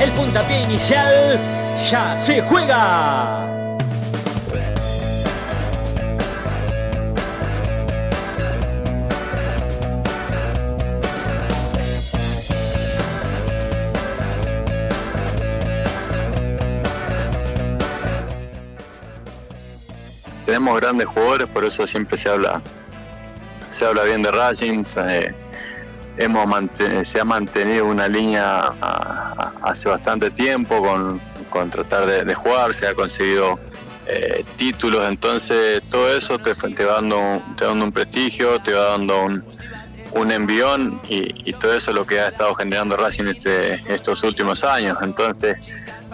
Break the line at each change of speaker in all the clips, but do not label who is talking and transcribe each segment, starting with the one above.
el puntapié inicial ya se juega.
tenemos grandes jugadores, por eso siempre se habla, se habla bien de Racing. Hemos se ha mantenido una línea hace bastante tiempo con, tratar de, jugar, se ha conseguido eh, títulos, entonces todo eso te, te, va dando, te dando un prestigio, te va dando un, un envión y, todo eso es lo que ha estado generando Racing este, estos últimos años. Entonces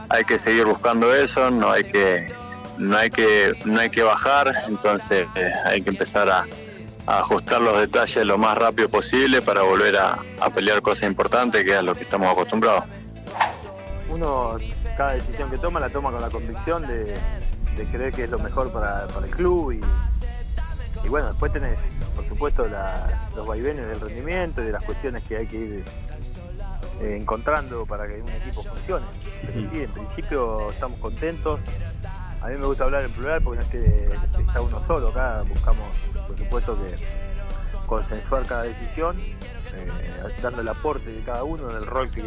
hay que seguir buscando eso, no hay que no hay que, no hay que bajar, entonces eh, hay que empezar a, ajustar los detalles lo más rápido posible para volver a, pelear cosas importantes, que es a lo que estamos acostumbrados.
Uno, cada decisión que toma la toma con la convicción de, creer que es lo mejor para, el club y, bueno, después tenés, por supuesto, los vaivenes del rendimiento y de las cuestiones que hay que ir eh, encontrando para que un equipo funcione. Pero sí, en principio estamos contentos, a mí me gusta hablar en plural porque no es que está uno solo acá, buscamos por supuesto que consensuar cada decisión, eh, dando el aporte de cada uno en el rol que,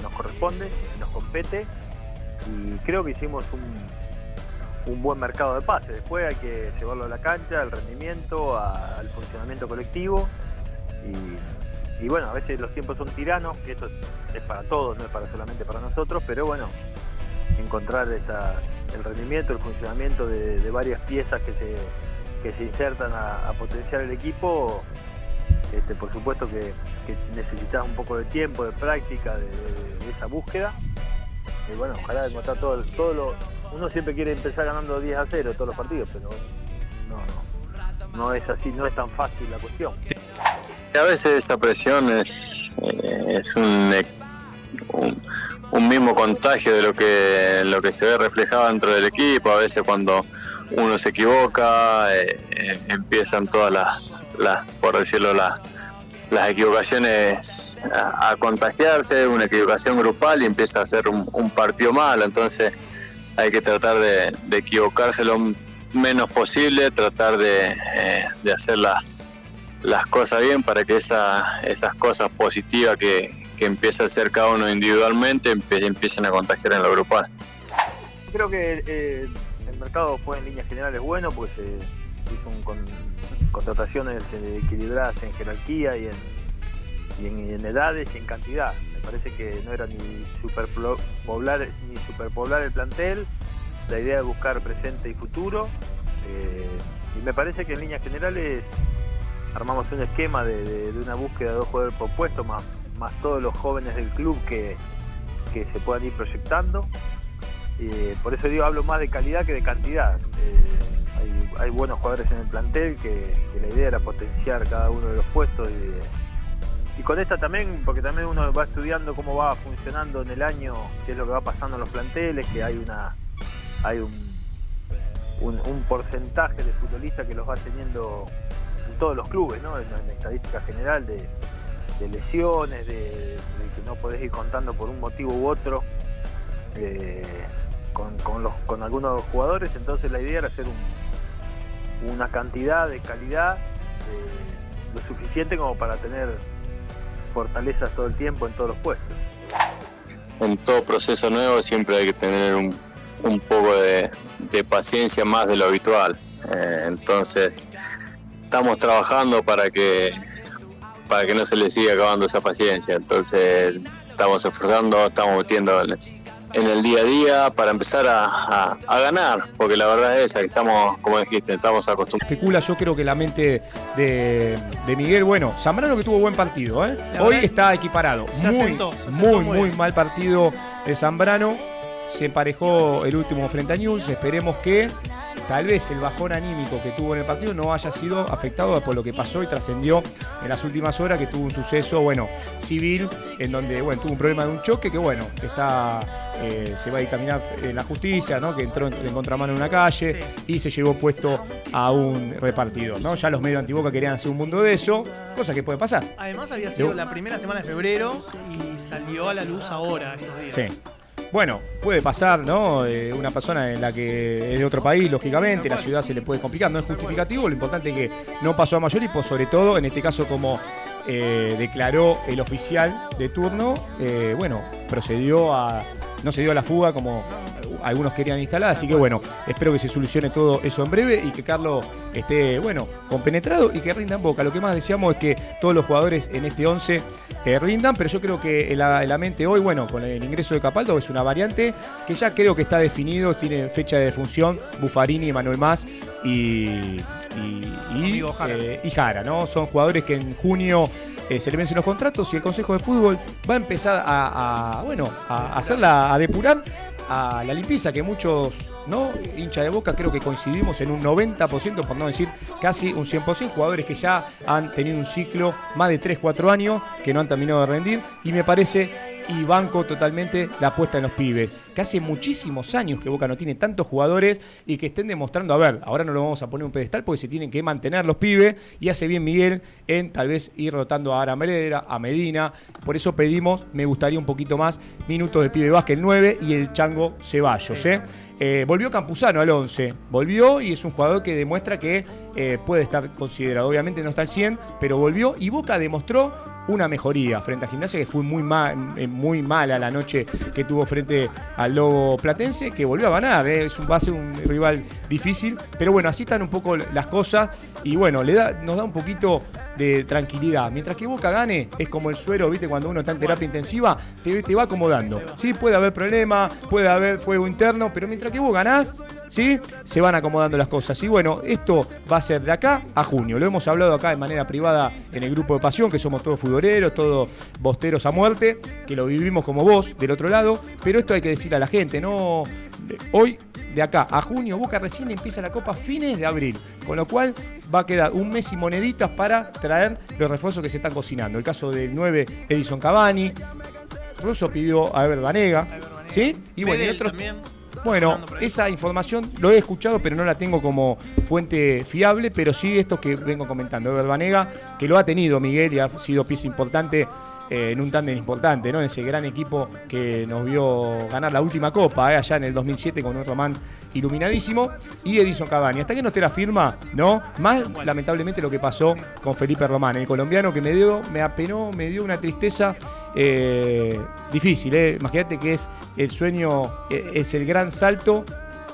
nos corresponde, que nos compete y creo que hicimos un, buen mercado de pases. Después hay que llevarlo a la cancha, al rendimiento, al funcionamiento colectivo y, y, bueno, a veces los tiempos son tiranos, que esto es para todos, no es para solamente para nosotros, pero bueno, encontrar esa el rendimiento, el funcionamiento de, varias piezas que se, se insertan a, potenciar el equipo, este, por supuesto que, necesitas un poco de tiempo, de práctica, de, esa búsqueda. Y bueno, ojalá encontrar todo, todo lo... Uno siempre quiere empezar ganando 10 a 0 todos los partidos, pero no, no, no es así, no es tan fácil la cuestión.
A veces esa presión es, eh, es un mismo contagio de lo que, lo que se ve reflejado dentro del equipo. A veces cuando uno se equivoca, eh, eh, empiezan todas las, por decirlo, las, las equivocaciones a, contagiarse, una equivocación grupal y empieza a ser un, partido malo. Entonces hay que tratar de, equivocarse lo menos posible, tratar de, eh, de hacer las cosas bien para que esa, esas cosas positivas que, que empieza a hacer cada uno individualmente empiecen a contagiar en lo grupal.
Creo que eh, el mercado fue en líneas generales bueno porque se hizo con, contrataciones equilibradas en jerarquía y en, edades y en cantidad. Me parece que no era ni superpoblar, ni superpoblar el plantel, la idea de buscar presente y futuro. Eh, y me parece que en líneas generales armamos un esquema de, una búsqueda de dos jugadores por puesto más, más todos los jóvenes del club que, se puedan ir proyectando. Eh, por eso digo, hablo más de calidad que de cantidad. Eh, hay, buenos jugadores en el plantel que, la idea era potenciar cada uno de los puestos y, con esta también, porque también uno va estudiando cómo va funcionando en el año, qué es lo que va pasando en los planteles, que hay una hay un, un, porcentaje de futbolistas que los va teniendo en todos los clubes, ¿no? en la estadística general de, de lesiones, de, que no podés ir contando por un motivo u otro eh, con, los, con algunos jugadores, entonces la idea era hacer una cantidad de calidad eh, lo suficiente como para tener fortalezas todo el tiempo en todos los puestos.
En todo proceso nuevo siempre hay que tener un, un poco de, paciencia más de lo habitual. Eh, entonces estamos trabajando para que para que no se le siga acabando esa paciencia. Entonces estamos esforzando, estamos metiendo en el día a día para empezar a, ganar, porque la verdad es esa, que estamos, como dijiste, estamos acostumbrados.
Especula yo creo que la mente de, Miguel, bueno, Zambrano que tuvo buen partido, ¿eh? hoy está equiparado. muy, muy, muy, mal partido de Zambrano. se emparejó el último frente a News. Esperemos que tal vez el bajón anímico que tuvo en el partido no haya sido afectado por lo que pasó y trascendió en las últimas horas, que tuvo un suceso, bueno, civil, en donde, bueno, tuvo un problema de un choque que, bueno, está, eh, se va a dictaminar en la justicia, ¿no? Que entró en contramano en una calle y se llevó puesto a un repartidor, ¿no? Ya los medios antiboca querían hacer un mundo de eso, cosa que puede pasar.
Además había sido la primera semana de febrero y salió a la luz ahora, estos días.
Sí. Bueno, puede pasar, ¿no? Eh, una persona en la que es de otro país, lógicamente, la ciudad se le puede complicar, no es justificativo, lo importante es que no pasó a mayor y, por sobre todo, en este caso, como eh, declaró el oficial de turno, eh, bueno, procedió a, no se dio a la fuga como algunos querían instalar, así que bueno, espero que se solucione todo eso en breve y que Carlos esté, bueno, compenetrado y que rinda en boca. Lo que más deseamos es que todos los jugadores en este 11 eh, rindan, pero yo creo que la, la, mente hoy, bueno, con el ingreso de Capaldo es una variante que ya creo que está definido, tiene fecha de defunción, Buffarini, Manuel Más y, y, eh, y, Jara. ¿no? Son jugadores que en junio eh, se le vencen los contratos y el Consejo de Fútbol va a empezar a, bueno, a hacerla, a depurar a la limpieza que muchos ¿no? hincha de boca, creo que coincidimos en un 90%, por no decir casi un 100%, jugadores que ya han tenido un ciclo más de 3-4 años, que no han terminado de rendir, y me parece y banco totalmente la apuesta en los pibes. Que hace muchísimos años que Boca no tiene tantos jugadores y que estén demostrando, a ver, ahora no lo vamos a poner un pedestal porque se tienen que mantener los pibes y hace bien Miguel en tal vez ir rotando a Ara a Medina. Por eso pedimos, me gustaría un poquito más minutos del pibe Vázquez el 9 y el Chango Ceballos. ¿eh? Eh, volvió Campuzano al 11, volvió y es un jugador que demuestra que eh, puede estar considerado. Obviamente no está al 100, pero volvió y Boca demostró una mejoría frente a Gimnasia, que fue muy, mal, eh, muy mala la noche que tuvo frente al Lobo Platense, que volvió a ganar. Es un, va a ser un rival difícil, pero bueno, así están un poco las cosas y bueno, le da, nos da un poquito de tranquilidad. Mientras que Boca gane, es como el suero, ¿viste? Cuando uno está en terapia intensiva, te, te va acomodando. Sí, puede haber problemas, puede haber fuego interno, pero mientras que vos ganás, ¿sí? Se van acomodando las cosas. Y bueno, esto va a ser de acá a junio. Lo hemos hablado acá de manera privada en el grupo de pasión, que somos todos futboleros, todos bosteros a muerte, que lo vivimos como vos del otro lado. Pero esto hay que decir a la gente, ¿no? Hoy, de acá a junio, Boca recién empieza la Copa fines de abril. Con lo cual va a quedar un mes y moneditas para traer los refuerzos que se están cocinando. El caso del 9 Edison Cavani. Russo pidió a Ever Banega. ¿Sí? Y bueno, y otros. Bueno, esa información lo he escuchado, pero no la tengo como fuente fiable, pero sí esto que vengo comentando. Banega, que lo ha tenido Miguel y ha sido pieza importante eh, en un tándem importante, ¿no? Ese gran equipo que nos vio ganar la última copa, eh, allá en el 2007 con un Román iluminadísimo, y Edison Cavani. Hasta que no esté la firma, ¿no? Más lamentablemente lo que pasó con Felipe Román, el colombiano que me dio, me apenó, me dio una tristeza eh, difícil, ¿eh? Imagínate que es el sueño, eh, es el gran salto.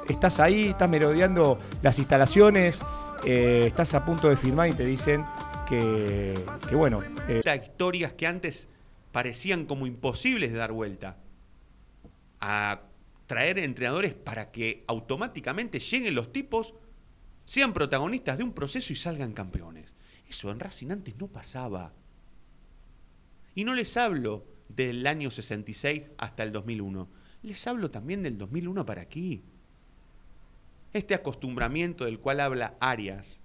Estás ahí, estás merodeando las instalaciones, estás a punto de firmar y te dicen que, bueno.
historias que antes parecían como imposibles de dar vuelta. A traer entrenadores para que automáticamente lleguen los tipos, sean protagonistas de un proceso y salgan campeones. Eso en Racing antes no pasaba. Y no les hablo del año 66 hasta el 2001. Les hablo también del 2001 para aquí. Este acostumbramiento del cual habla Arias,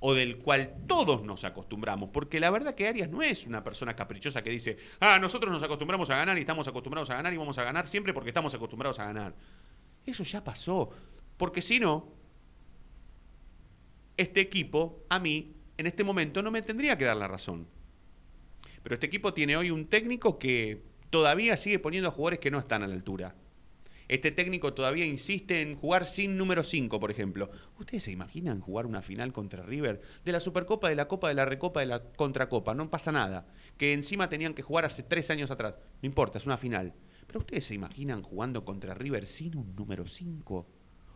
o del cual todos nos acostumbramos, porque la verdad que Arias no es una persona caprichosa que dice, ah, nosotros nos acostumbramos a ganar y estamos acostumbrados a ganar y vamos a ganar siempre porque estamos acostumbrados a ganar. Eso ya pasó, porque si no, este equipo, a mí, en este momento, no me tendría que dar la razón. Pero este equipo tiene hoy un técnico que todavía sigue poniendo a jugadores que no están a la altura. Este técnico todavía insiste en jugar sin número 5, por ejemplo. ¿Ustedes se imaginan jugar una final contra River? De la Supercopa, de la Copa, de la Recopa, de la Contracopa. No pasa nada. Que encima tenían que jugar hace tres años atrás. No importa, es una final. Pero ¿ustedes se imaginan jugando contra River sin un número 5?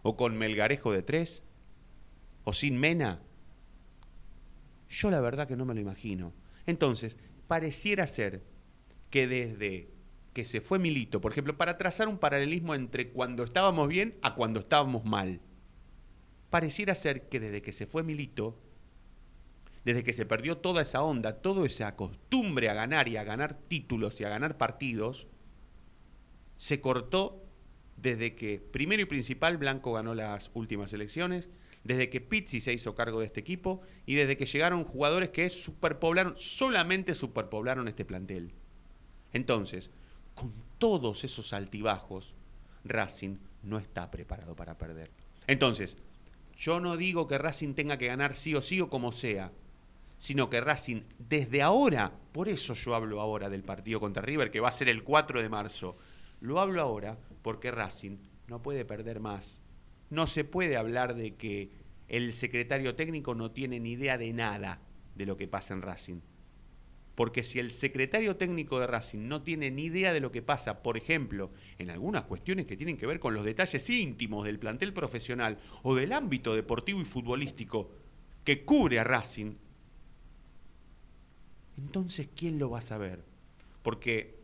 ¿O con Melgarejo de 3? ¿O sin Mena? Yo la verdad que no me lo imagino. Entonces, pareciera ser que desde que se fue Milito, por ejemplo, para trazar un paralelismo entre cuando estábamos bien a cuando estábamos mal, pareciera ser que desde que se fue Milito, desde que se perdió toda esa onda, toda esa costumbre a ganar y a ganar títulos y a ganar partidos, se cortó desde que, primero y principal, Blanco ganó las últimas elecciones, desde que Pizzi se hizo cargo de este equipo y desde que llegaron jugadores que superpoblaron, solamente superpoblaron este plantel. Entonces, con todos esos altibajos, Racing no está preparado para perder. Entonces, yo no digo que Racing tenga que ganar sí o sí o como sea, sino que Racing desde ahora, por eso yo hablo ahora del partido contra River, que va a ser el 4 de marzo, lo hablo ahora porque Racing no puede perder más. No se puede hablar de que el secretario técnico no tiene ni idea de nada de lo que pasa en Racing. Porque si el secretario técnico de Racing no tiene ni idea de lo que pasa, por ejemplo, en algunas cuestiones que tienen que ver con los detalles íntimos del plantel profesional o del ámbito deportivo y futbolístico que cubre a Racing, entonces ¿quién lo va a saber? Porque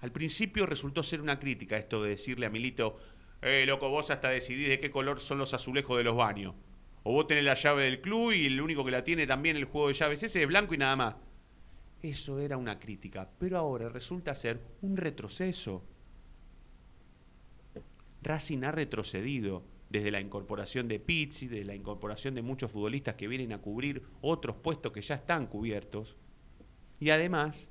al principio resultó ser una crítica esto de decirle a Milito, eh, loco, vos hasta decidís de qué color son los azulejos de los baños. O vos tenés la llave del club y el único que la tiene también el juego de llaves ese es blanco y nada más. Eso era una crítica, pero ahora resulta ser un retroceso. Racing ha retrocedido desde la incorporación de Pizzi, de la incorporación de muchos futbolistas que vienen a cubrir otros puestos que ya están cubiertos. Y además,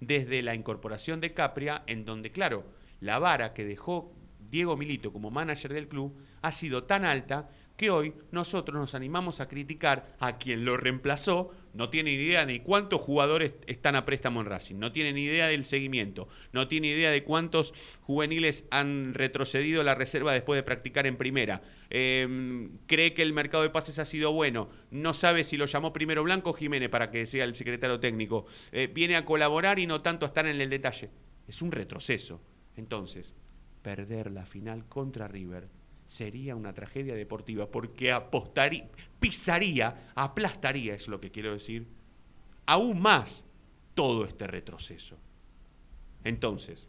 desde la incorporación de Capria, en donde, claro, la vara que dejó Diego Milito como manager del club ha sido tan alta que hoy nosotros nos animamos a criticar a quien lo reemplazó, no tiene ni idea ni cuántos jugadores están a préstamo en Racing, no tiene ni idea del seguimiento, no tiene idea de cuántos juveniles han retrocedido la reserva después de practicar en primera, em, cree que el mercado de pases ha sido bueno, no sabe si lo llamó primero Blanco Jiménez para que sea el secretario técnico, eh, viene a colaborar y no tanto a estar en el detalle. Es un retroceso. Entonces, perder la final contra River sería una tragedia deportiva porque apostaría, pisaría, aplastaría, es lo que quiero decir, aún más todo este retroceso. Entonces,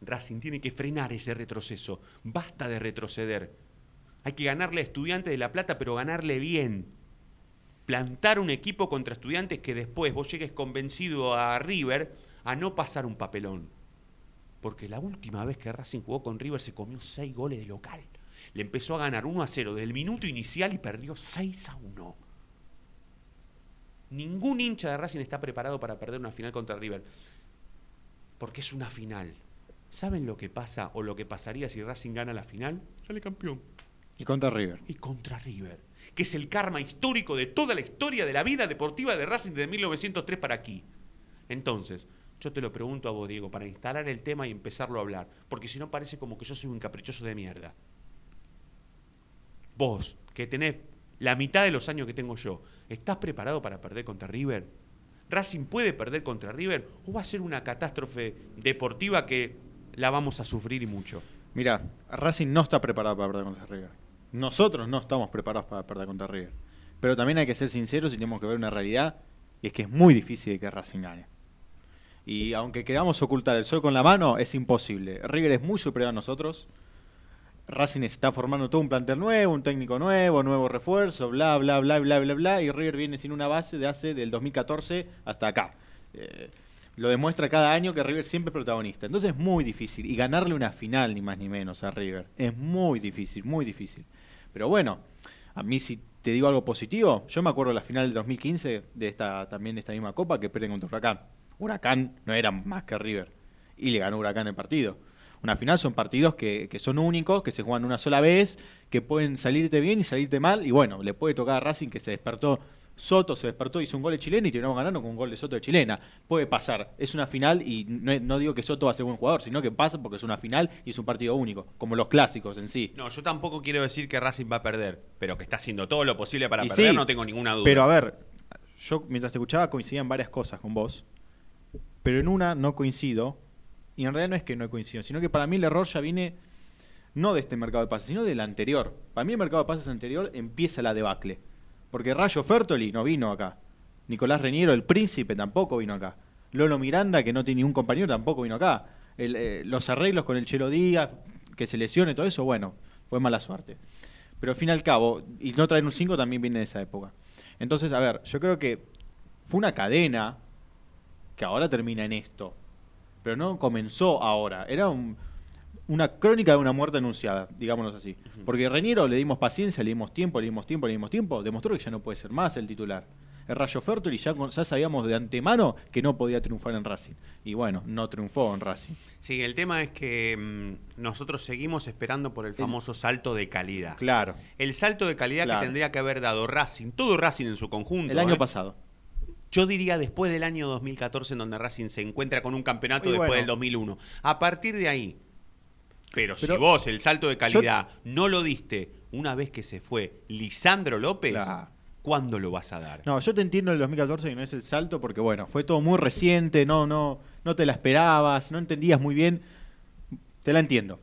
Racing tiene que frenar ese retroceso. Basta de retroceder. Hay que ganarle a Estudiantes de La Plata, pero ganarle bien. Plantar un equipo contra Estudiantes que después vos llegues convencido a River a no pasar un papelón. Porque la última vez que Racing jugó con River se comió seis goles de local le empezó a ganar 1 a 0 desde el minuto inicial y perdió 6 a 1. Ningún hincha de Racing está preparado para perder una final contra River. Porque es una final. ¿Saben lo que pasa o lo que pasaría si Racing gana la final? Sale campeón.
Y contra River.
Y contra River. Que es el karma histórico de toda la historia de la vida deportiva de Racing desde 1903 para aquí. Entonces, yo te lo pregunto a vos, Diego, para instalar el tema y empezarlo a hablar. Porque si no parece como que yo soy un caprichoso de mierda vos, que tenés la mitad de los años que tengo yo, ¿estás preparado para perder contra River? ¿Racing puede perder contra River o va a ser una catástrofe deportiva que la vamos a sufrir y mucho?
Mira, Racing no está preparado para perder contra River. Nosotros no estamos preparados para perder contra River. Pero también hay que ser sinceros y tenemos que ver una realidad, y es que es muy difícil que Racing gane. Y aunque queramos ocultar el sol con la mano, es imposible. River es muy superior a nosotros. Racing está formando todo un plantel nuevo, un técnico nuevo, nuevo refuerzo, bla, bla, bla, bla, bla, bla, y River viene sin una base de hace del 2014 hasta acá. Eh, lo demuestra cada año que River siempre es protagonista. Entonces es muy difícil. Y ganarle una final, ni más ni menos, a River. Es muy difícil, muy difícil. Pero bueno, a mí si te digo algo positivo, yo me acuerdo de la final del 2015, de esta, también de esta misma copa, que pierden contra Huracán. Huracán no era más que River. Y le ganó Huracán el partido. Una final son partidos que, son únicos, que se juegan una sola vez, que pueden salirte bien y salirte mal. Y bueno, le puede tocar a Racing que se despertó. Soto se despertó, hizo un gol de chilena y terminamos ganando con un gol de Soto de chilena. Puede pasar, es una final y no, digo que Soto va a ser buen jugador, sino que pasa porque es una final y es un partido único, como los clásicos en sí.
No, yo tampoco quiero decir que Racing va a perder, pero que está haciendo todo lo posible para perder, no tengo ninguna duda.
Pero a ver, yo mientras te escuchaba coincidían varias cosas con vos, pero en una no coincido y en realidad no es que no he coincidido, sino que para mí el error ya viene no de este mercado de pases, sino del anterior. Para mí el mercado de pases anterior empieza la debacle. Porque Rayo Fertoli no vino acá. Nicolás Reñero, el príncipe, tampoco vino acá. Lolo Miranda, que no tiene ningún compañero, tampoco vino acá. Eh, los arreglos con el Chelo Díaz, que se lesione, todo eso, bueno, fue mala suerte. Pero al fin y al cabo, y no traer un 5 también viene de esa época. Entonces, a ver, yo creo que fue una cadena que ahora termina en esto pero no comenzó ahora. Era un. una crónica de una muerte anunciada, digámoslo así. Porque Reñero le dimos paciencia, le dimos tiempo, le dimos tiempo, le dimos tiempo, demostró que ya no puede ser más el titular. El Rayo Fertoli ya, ya sabíamos de antemano que no podía triunfar en Racing. Y bueno, no triunfó en Racing.
Sí, el tema es que mm, nosotros seguimos esperando por el famoso salto de calidad.
Claro,
El salto de calidad
Claro.
que tendría que haber dado Racing, todo Racing en su conjunto.
el año
¿eh?
pasado.
Yo diría después del año 2014 en donde Racing se encuentra con un campeonato
Y
después
bueno.
del 2001. A partir de ahí. Pero, si vos el salto de calidad no lo diste una vez que se fue Lisandro López. ¿cuándo lo vas a dar?
No, yo te entiendo el 2014 que no es el salto porque, bueno, fue todo muy reciente, no, no, no te la esperabas, no entendías muy bien. Te la entiendo.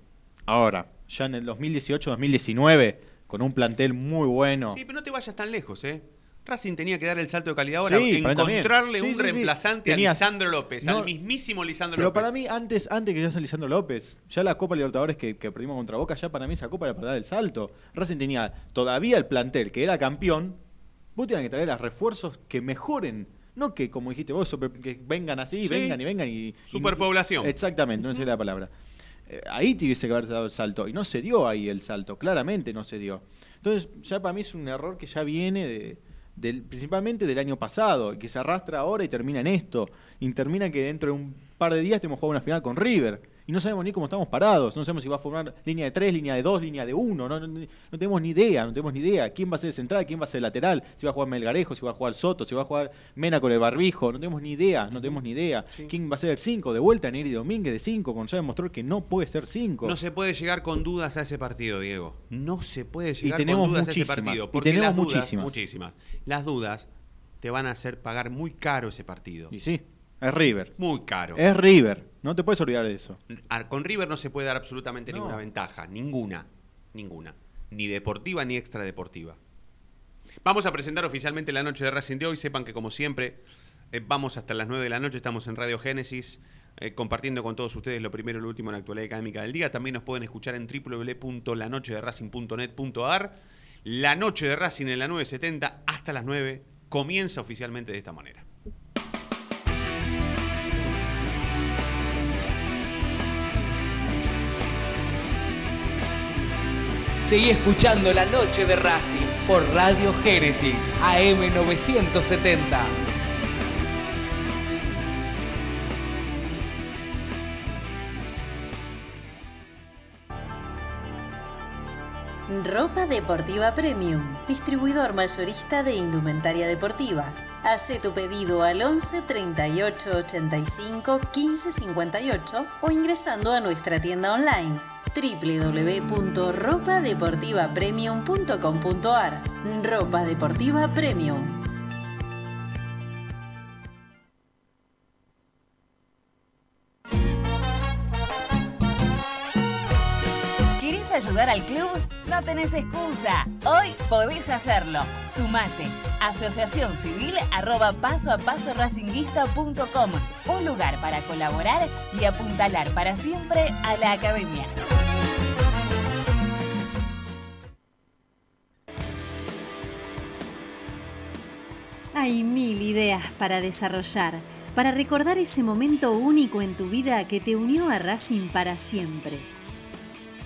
Ahora, ya en el 2018-2019, con un plantel muy bueno.
Sí, pero no te vayas tan lejos, ¿eh? Racing tenía que dar el salto de calidad ahora,
Sí,
encontrarle
Sí,
un
sí,
reemplazante
Tenías-
a Lisandro López,
No,
al mismísimo Lisandro
Pero
López.
para mí, antes, antes que ya sea Lisandro López, ya la Copa Libertadores que, que perdimos contra Boca, ya para mí esa Copa era para dar el salto. Racing tenía todavía el plantel que era campeón. Vos tenías que traer a refuerzos que mejoren. No que, como dijiste vos, super- que vengan así,
Sí.
vengan y vengan y. y-
Superpoblación.
exactamente, no sé la palabra. Eh, ahí tuviese que haber dado el salto. Y no se dio ahí el salto, claramente no se dio. Entonces, ya para mí es un error que ya viene de, del, principalmente del año pasado, que se arrastra ahora y termina en esto. Y termina que dentro de un par de días estemos jugando una final con River. Y no sabemos ni cómo estamos parados. No sabemos si va a formar línea de tres, línea de dos, línea de uno. No, no, no tenemos ni idea, no tenemos ni idea. ¿Quién va a ser central? ¿Quién va a ser lateral? Si va a jugar Melgarejo, si va a jugar Soto, si va a jugar Mena con el barbijo. No tenemos ni idea, no tenemos ni idea. ¿Quién va a ser el 5? De vuelta Neri Domínguez de 5, cuando ya demostró que no puede ser 5.
No se puede llegar con dudas a ese partido, Diego. No se puede llegar
tenemos
con dudas a
muchísimas,
ese partido.
y
Porque
tenemos
las dudas,
muchísimas.
muchísimas. Las dudas te van a hacer pagar muy caro ese partido.
Y sí, es River.
Muy caro.
Es River. No te puedes olvidar de eso.
Con River no se puede dar absolutamente
No.
ninguna ventaja. Ninguna. Ninguna. Ni deportiva ni extradeportiva. Vamos a presentar oficialmente la noche de Racing de hoy. Sepan que, como siempre, eh, vamos hasta las 9 de la noche. Estamos en Radio Génesis. eh, compartiendo con todos ustedes lo primero y lo último en la actualidad académica del día. También nos pueden escuchar en www.lanochederacing.net.ar. La noche de Racing en la 970 hasta las 9 comienza oficialmente de esta manera.
Seguí escuchando La Noche de Racing por Radio Génesis AM 970.
Ropa Deportiva Premium, distribuidor mayorista de indumentaria deportiva. Hace tu pedido al 11 38 85 15 58 o ingresando a nuestra tienda online www.ropadeportivapremium.com.ar Ropa Deportiva Premium.
Ayudar al club? No tenés excusa. Hoy podés hacerlo. Sumate. Asociación Civil arroba paso a paso racinguista.com. Un lugar para colaborar y apuntalar para siempre a la academia.
Hay mil ideas para desarrollar, para recordar ese momento único en tu vida que te unió a Racing para siempre.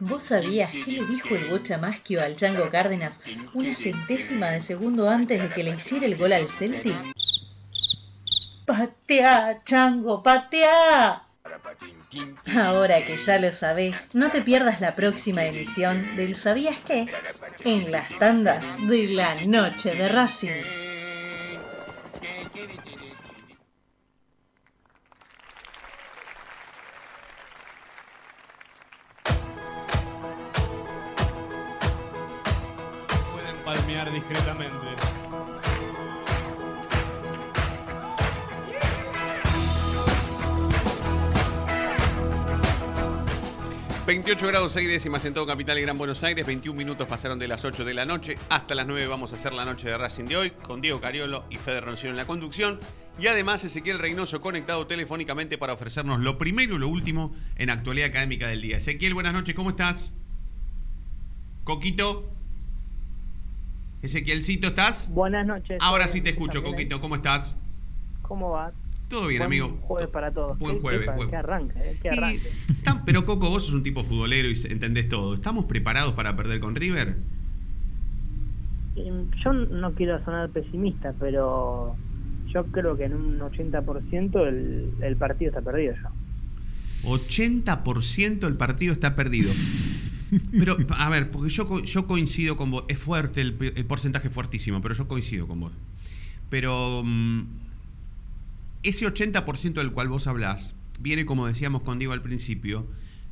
¿Vos sabías qué le dijo el Bocha Maschio al Chango Cárdenas una centésima de segundo antes de que le hiciera el gol al Celtic? ¡Patea, Chango, patea! Ahora que ya lo sabés, no te pierdas la próxima emisión del ¿Sabías qué? En las tandas de la noche de Racing.
Palmear discretamente.
28 grados 6 décimas en todo Capital y Gran Buenos Aires, 21 minutos pasaron de las 8 de la noche hasta las 9 vamos a hacer la noche de Racing de hoy con Diego Cariolo y Fede Roncino en la conducción y además Ezequiel Reynoso conectado telefónicamente para ofrecernos lo primero y lo último en actualidad académica del día. Ezequiel, buenas noches, ¿cómo estás? Coquito. Ezequielcito, ¿estás?
Buenas noches.
Ahora sí te escucho, Coquito, ¿cómo estás?
¿Cómo va?
Todo bien,
Buen
amigo.
Jueves para todos.
Buen
¿Qué-
jueves,
qué-
jueves.
Que arranque, eh, que arranque.
Pero Coco, vos sos un tipo futbolero y entendés todo. ¿Estamos preparados para perder con River?
Yo no quiero sonar pesimista, pero yo creo que en un 80% el, el partido está perdido ya.
80% el partido está perdido. Pero, a ver, porque yo, yo coincido con vos. Es fuerte, el, porcentaje es fuertísimo, pero yo coincido con vos. Pero mm, ese 80% del cual vos hablás viene, como decíamos con Diego al principio,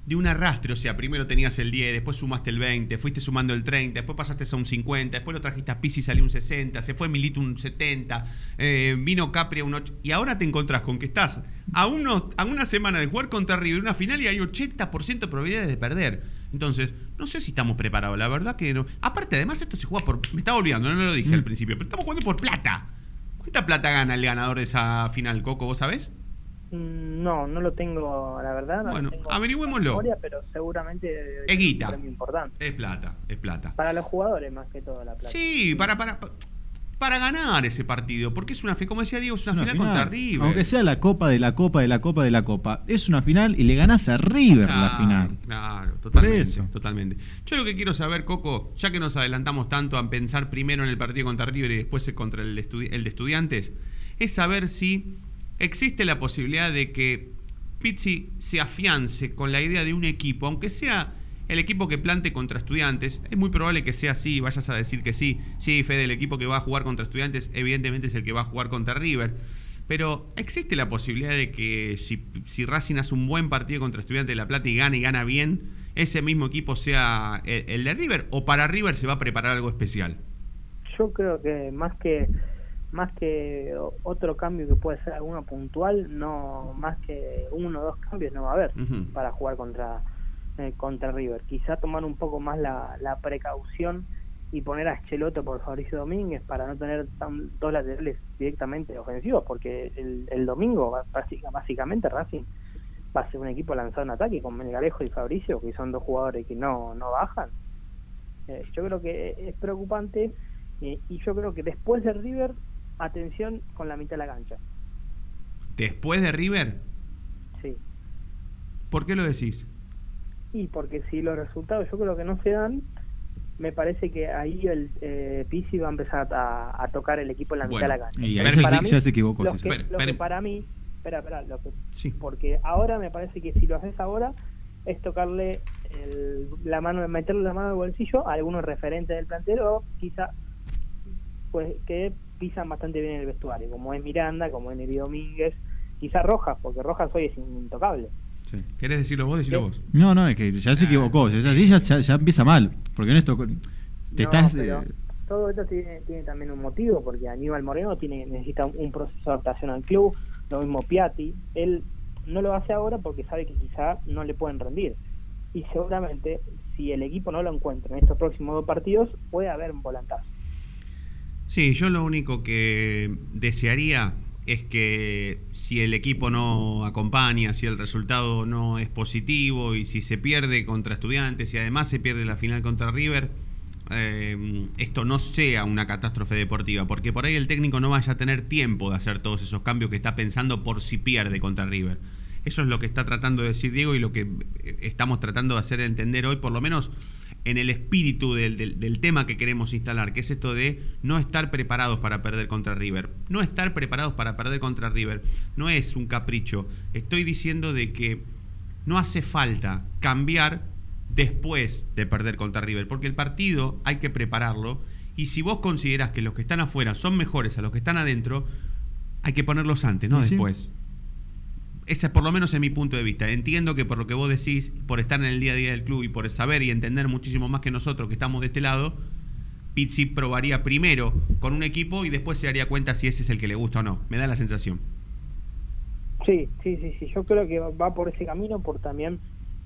de un arrastre. O sea, primero tenías el 10, después sumaste el 20, fuiste sumando el 30, después pasaste a un 50, después lo trajiste a Pisi y salió un 60, se fue Milito un 70, eh, vino Capri a un 8. Y ahora te encontrás con que estás a, unos, a una semana de jugar contra River una final y hay 80% de probabilidades de perder. Entonces, no sé si estamos preparados, la verdad que no. Aparte, además, esto se juega por. Me estaba olvidando, no lo dije al principio, pero estamos jugando por plata. ¿Cuánta plata gana el ganador de esa final, Coco? ¿Vos sabés?
Mm, No, no lo tengo, la verdad. no
Bueno,
tengo
averigüémoslo.
memoria, pero seguramente
Es guita.
premio importante.
Es plata, es plata.
Para los jugadores más que todo la plata.
Sí, para, para, para ganar ese partido, porque es una fe, como decía Diego, es una,
Es una
final, contra
final.
River.
Aunque sea la copa de la copa de la copa de la copa, es una final y le ganás a River la final.
Claro, totalmente,
eso.
totalmente. Yo lo que quiero saber, Coco, ya que nos adelantamos tanto a pensar primero en el partido contra River y después contra el, estudi- el de estudiantes, es saber si existe la posibilidad de que Pizzi se afiance con la idea de un equipo, aunque sea el equipo que plante contra estudiantes, es muy probable que sea así, vayas a decir que sí, sí, Fede, el equipo que va a jugar contra estudiantes evidentemente es el que va a jugar contra River. Pero existe la posibilidad de que si, si Racing hace un buen partido contra Estudiantes de La Plata y gana y gana bien, ese mismo equipo sea el, el de River o para River se va a preparar algo especial.
Yo creo que más que más que otro cambio que puede ser alguno puntual, no más que uno o dos cambios no va a haber para jugar contra eh, contra River. Quizá tomar un poco más la, la precaución y poner a Escheloto por Fabricio Domínguez para no tener tan, dos laterales directamente ofensivos, porque el, el domingo va- básicamente Racing va a ser un equipo lanzado en ataque con Melgarejo y Fabricio, que son dos jugadores que no, no bajan. Eh, yo creo que es preocupante eh, y yo creo que después de River, atención con la mitad de la cancha.
Después de River,
Sí.
¿por qué lo decís?
Y porque si los resultados yo creo que no se dan, me parece que ahí el eh, Pizzi va a empezar a, a tocar el equipo en la mitad de la cancha.
Y ahí
Pero para mí,
ya se equivocó,
que,
Espere,
lo que para mí, espera, espera, lo que- porque ahora me parece que si lo haces ahora es tocarle el- la mano, meterle la mano el bolsillo a algunos referentes del plantel o quizá pues que pisan bastante bien el vestuario, como es Miranda, como es Neri Domínguez, quizá Rojas, porque Rojas hoy es intocable.
¿Querés decirlo vos? Decilo vos.
No, no, es que ya se equivocó. Si es así, ya, ya, ya empieza mal. Porque en esto te
No,
estás.
pero
eh,
todo esto tiene, tiene también un motivo, porque Aníbal Moreno tiene necesita un, un proceso de adaptación al club, lo mismo Piatti, él no lo hace ahora porque sabe que quizá no le pueden rendir. Y seguramente, si el equipo no lo encuentra en estos próximos dos partidos, puede haber un volantazo.
Sí, yo lo único que desearía es que si el equipo no acompaña, si el resultado no es positivo y si se pierde contra estudiantes y además se pierde la final contra River, eh, esto no sea una catástrofe deportiva, porque por ahí el técnico no vaya a tener tiempo de hacer todos esos cambios que está pensando por si pierde contra River. Eso es lo que está tratando de decir Diego y lo que estamos tratando de hacer entender hoy, por lo menos en el espíritu del, del- del tema que queremos instalar, que es esto de no estar preparados para perder contra River. No estar preparados para perder contra River no es un capricho. Estoy diciendo de que no hace falta cambiar después de perder contra River, porque el partido hay que prepararlo y si vos considerás que los que están afuera son mejores a los que están adentro, hay que ponerlos antes, no
Sí, sí.
Ese por lo menos es mi punto de vista. Entiendo que por lo que vos decís, por estar en el día a día del club y por saber y entender muchísimo más que nosotros que estamos de este lado, Pizzi probaría primero con un equipo y después se daría cuenta si ese es el que le gusta o no. Me da la sensación.
Sí, sí, sí, sí. Yo creo que va por ese camino por también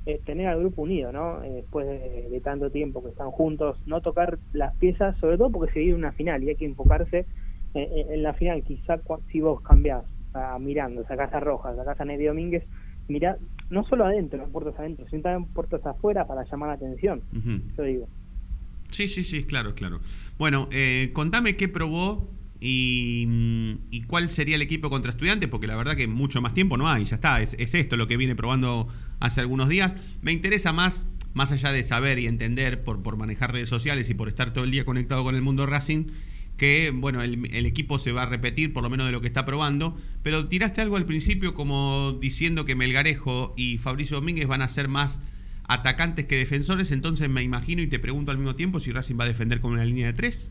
eh, tener al grupo unido, ¿no? Eh, después de, tanto tiempo que están juntos, no tocar las piezas, sobre todo porque se viene una final y hay que enfocarse eh, eh, en la final. Quizá si vos cambiás a Mirando, sacás a Rojas, sacás a Nedi Domínguez, mirá, no solo adentro, puertas adentro, sino también puertas afuera para llamar la atención.
Ujú.
Yo digo.
Sí, sí, sí, claro, claro. Bueno, eh, contame qué probó y, mm, y cuál sería el equipo contra estudiantes, porque la verdad que mucho más tiempo no hay, ya está, es, es esto lo que viene probando hace algunos días. Me interesa más, más allá de saber y entender por, por manejar redes sociales y por estar todo el día conectado con el mundo Racing, que bueno, el, el equipo se va a repetir por lo menos de lo que está probando, pero tiraste algo al principio como diciendo que Melgarejo y Fabricio Domínguez van a ser más atacantes que defensores, entonces me imagino y te pregunto al mismo tiempo si Racing va a defender con una línea de tres.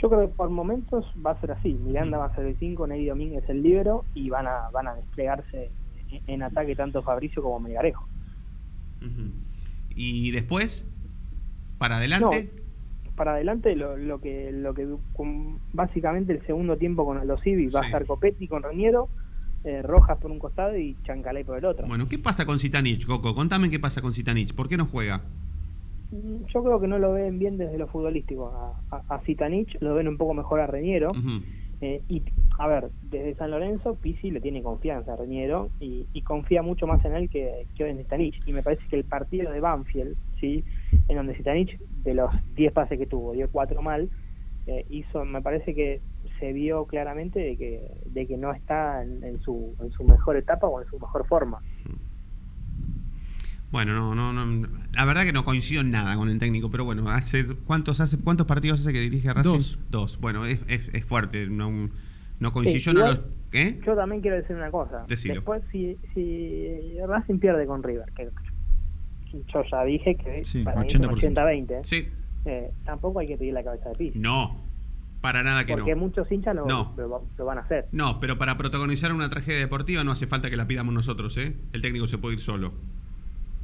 Yo creo que por momentos va a ser así. Miranda va a ser el 5, Nedi Domínguez el libero y van a, van a desplegarse en, en ataque tanto Fabricio como Melgarejo.
Y después, para adelante,
Para adelante lo, lo que lo que con- básicamente el segundo tiempo con Aldo Civi va a estar Copetti con Reñero, eh, Rojas por un costado y Chancalay por el otro.
bueno, ¿qué pasa con Zitanich, Coco? Contame qué pasa con Zitanich, ¿por qué no juega?
Mm, Yo creo que no lo ven bien desde lo futbolístico. A, a, a Zitanich lo ven un poco mejor a Reñero.
Ujú.
Eh, y a ver, desde San Lorenzo, Pizzi le tiene confianza a Reñero y, confía mucho más en él que, que en Zitanich. Y me parece que el partido de Banfield, ¿sí? en donde Zitanich, de los 10 pases que tuvo, dio 4 mal, eh, hizo, me parece que se vio claramente de que, de que no está en, en su, en su mejor etapa o en su mejor forma.
Bueno, no, no, no, la verdad que no coincido en nada con el técnico, pero bueno, hace cuántos hace cuántos partidos hace que dirige a Racing?
Dos.
Dos. Bueno, es, es, es fuerte, no, no coincido.
Sí,
Yo no lo- ¿eh?
Yo también quiero decir una cosa.
Decilo.
Después, si, si Racing pierde con River, que yo ya dije que
Sí,
para mí es un
80%.
80-20,
Sí.
eh, tampoco hay que pedir la cabeza de Pizzi.
No, para nada que
Porque
no.
muchos hinchas lo,
No.
lo, lo van a hacer.
No, pero para protagonizar una tragedia deportiva no hace falta que la pidamos nosotros, ¿eh? El técnico se puede ir solo.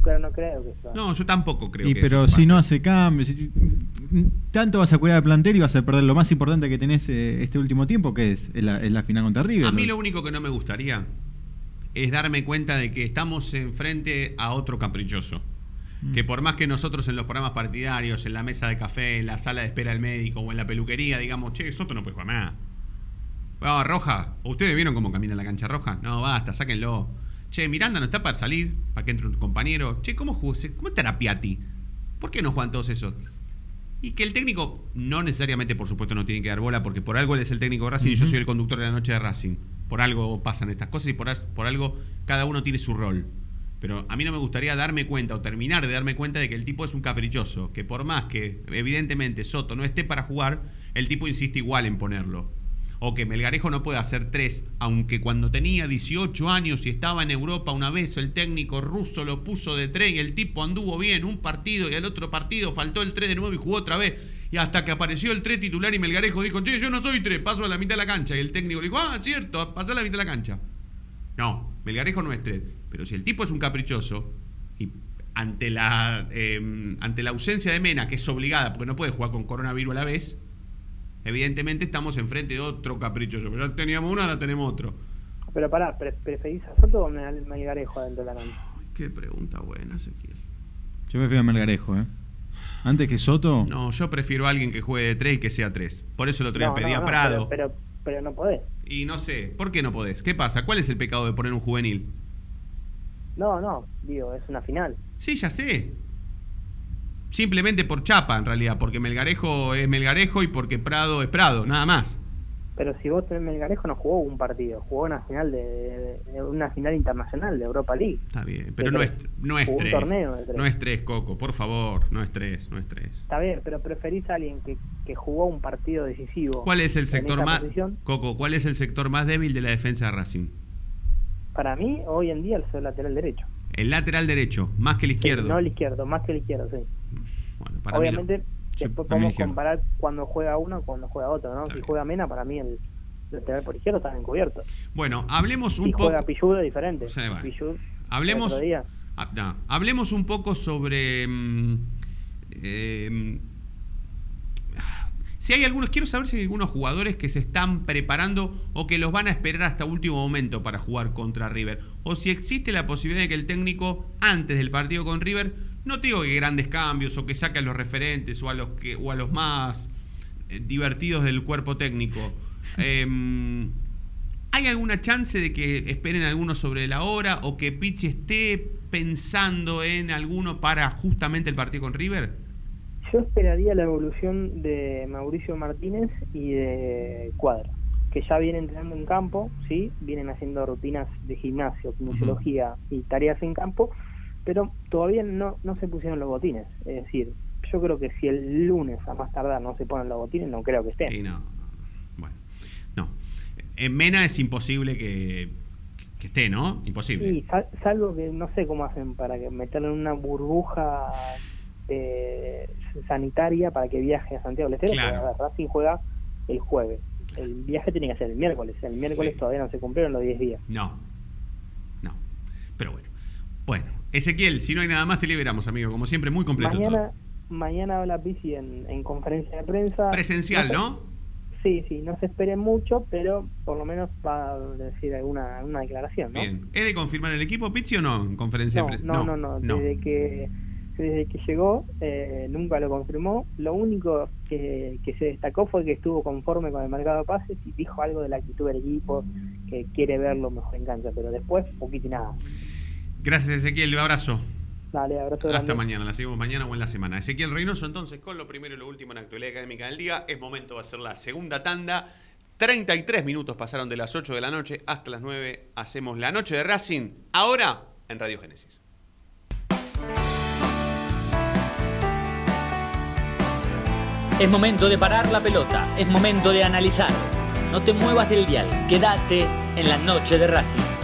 Pero no creo que sea.
No, yo tampoco creo
Y
que
pero
eso
si
pase.
no hace cambios, si- tanto vas a cuidar al plantel y vas a perder lo más importante que tenés eh, este último tiempo, que es la, final contra River.
A mí lo único que no me gustaría es darme cuenta de que estamos enfrente a otro caprichoso.
Mm.
Que por más que nosotros en los programas partidarios, en la mesa de café, en la sala de espera del médico o en la peluquería, digamos, che, Soto no puede jugar más. Ah, Roja, ¿ustedes vieron cómo camina la cancha roja? No, basta, sáquenlo. Che, Miranda no está para salir, para que entre un compañero. Che, ¿cómo, jugó? ¿cómo estará Piatti? ¿Por qué no juegan todos esos? Y que el técnico no necesariamente, por supuesto, no tiene que dar bola, porque por algo él es el técnico de Racing y yo soy el conductor de la noche de Racing. Por algo pasan estas cosas y por algo cada uno tiene su rol. Pero a mí no me gustaría darme cuenta o terminar de darme cuenta de que el tipo es un caprichoso, que por más que evidentemente Soto no esté para jugar, el tipo insiste igual en ponerlo. O que Melgarejo no puede hacer tres, aunque cuando tenía 18 años y estaba en Europa una vez, el técnico ruso lo puso de tres y el tipo anduvo bien un partido y al otro partido faltó el 3 de nuevo y jugó otra vez. Y hasta que apareció el 3 titular y Melgarejo dijo, che, yo no soy 3, paso a la mitad de la cancha. Y el técnico le dijo, ah, cierto, pasá a la mitad de la cancha. No, Melgarejo no es 3. Pero si el tipo es un caprichoso y ante la, eh, ante la ausencia de Mena, que es obligada porque no puede jugar con coronavirus a la vez, evidentemente estamos enfrente de otro caprichoso. Pero ya teníamos uno, ahora tenemos otro.
Pero pará, pre- ¿preferís a Soto o Mel- Melgarejo adentro de la cancha?
Qué pregunta buena, Ezequiel.
Yo prefiero a Melgarejo, ¿eh? Antes que Soto.
No, yo prefiero a alguien que juegue de 3 y que sea 3. Por eso el otro día
No,
pedí
no,
a
no,
Prado.
Pero, pero, pero no podés.
Y no sé, ¿por qué no podés? ¿Qué pasa? ¿Cuál es el pecado de poner un juvenil?
No, no, digo, es una final.
Sí, ya sé. Simplemente por chapa, en realidad, porque Melgarejo es Melgarejo y porque Prado es Prado, nada más.
Pero si vos tenés Melgarejo no jugó un partido, jugó una final de, de- una final internacional de Europa League.
Está bien, pero no es,
tres.
no es tres.
torneo.
No es tres, Coco, por favor, no es tres, no es tres.
Está bien, pero preferís a alguien que, que jugó un partido decisivo.
¿Cuál es el sector más
posición.
Coco, cuál es el sector más débil de la defensa de Racing?
Para mí, hoy en día, el lateral derecho.
El lateral derecho, más que el izquierdo.
No el izquierdo, más que el izquierdo, sí.
Mí.
Obviamente, después podemos comparar cuando juega uno cuando juega otro, ¿no? Si juega Mena, para mí el lateral por izquierdo está encubierto.
Bueno, hablemos un
Si
poco.
juega Pilludo, es diferente. Pilludo,
Hablemos, ah, no, hablemos un poco sobre. mm, eh, si hay algunos, quiero saber si hay algunos jugadores que se están preparando o que los van a esperar hasta último momento para jugar contra River. O si existe la posibilidad de que el técnico, antes del partido con River, no te digo que grandes cambios o que saque a los referentes o a los, que, o a los más eh, divertidos del cuerpo técnico. Em, ¿Hay alguna chance de que esperen alguno sobre la hora o que Pizzi esté pensando en alguno para justamente el partido con River?
Yo esperaría la evolución de Mauricio Martínez y de Cuadra, que ya vienen entrenando en campo, sí, vienen haciendo rutinas de gimnasio, kinesiología y tareas en campo, pero todavía no, no se pusieron los botines. Es decir, yo creo que si el lunes a más tardar no se ponen los botines, no creo que estén.
Sí, no, bueno, no. En Mena es imposible que, que esté, ¿no? Imposible.
Y sal- salvo que no sé cómo hacen para que meterlo en una burbuja eh, sanitaria para que viaje a Santiago del Estero.
Claro.
porque, Racing juega el jueves. El viaje tiene que ser el miércoles. El miércoles
Sí.
todavía no se cumplieron los 10 días.
No, no. Pero bueno. Bueno, Ezequiel, si no hay nada más, te liberamos, amigo. Como siempre, muy completo
Mañana,
todo.
mañana habla Pizzi en, en conferencia de prensa.
Presencial,
se-
¿no?
Sí, sí, no se espere mucho, pero por lo menos va a decir alguna una declaración, ¿no?
Bien. ¿Es de confirmar el equipo, Pizzi, o no? En conferencia
No,
de pre-
no, no, no, Desde que desde que llegó eh, nunca lo confirmó. Lo único que, que se destacó fue que estuvo conforme con el mercado de pases y dijo algo de la actitud del equipo, que quiere verlo mejor en cancha, pero después poquito y nada.
Gracias, Ezequiel. Un abrazo.
Dale, abrazo
Hasta
grande.
mañana, la seguimos mañana o en la semana. Ezequiel Reynoso, entonces, con lo primero y lo último en actualidad académica del día, es momento de hacer la segunda tanda. 33 minutos pasaron de las 8 de la noche hasta las 9. Hacemos la noche de Racing, ahora en Radio Génesis.
Es momento de parar la pelota, es momento de analizar. No te muevas del dial, quédate en la noche de Racing.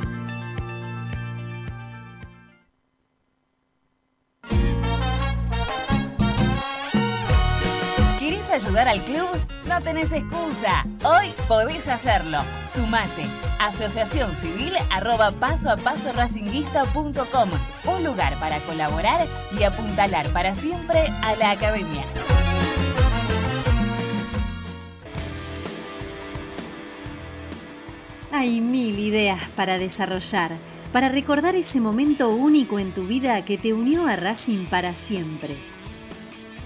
¿Querés ayudar al club? No tenés excusa. Hoy podés hacerlo. Sumate. Asociación Civil arroba paso a paso racinguista.com. Un lugar para colaborar y apuntalar para siempre a la academia.
Hay mil ideas para desarrollar, para recordar ese momento único en tu vida que te unió a Racing para siempre.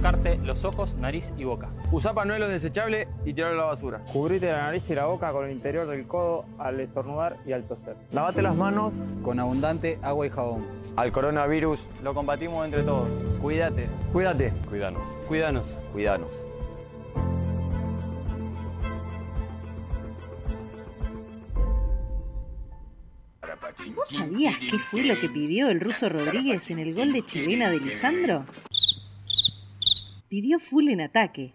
Tocarte los ojos, nariz y boca.
Usa panuelo desechable y tirarlo a la basura.
Cubrite la nariz y la boca con el interior del codo al estornudar y al toser.
Lavate las manos con abundante agua y jabón. Al coronavirus lo combatimos entre todos. Cuídate.
Cuídate.
Cuidanos.
Cuídanos.
Cuidanos.
¿Vos sabías qué fue lo que pidió el ruso Rodríguez en el gol de chilena de Lisandro? Pidió full en ataque.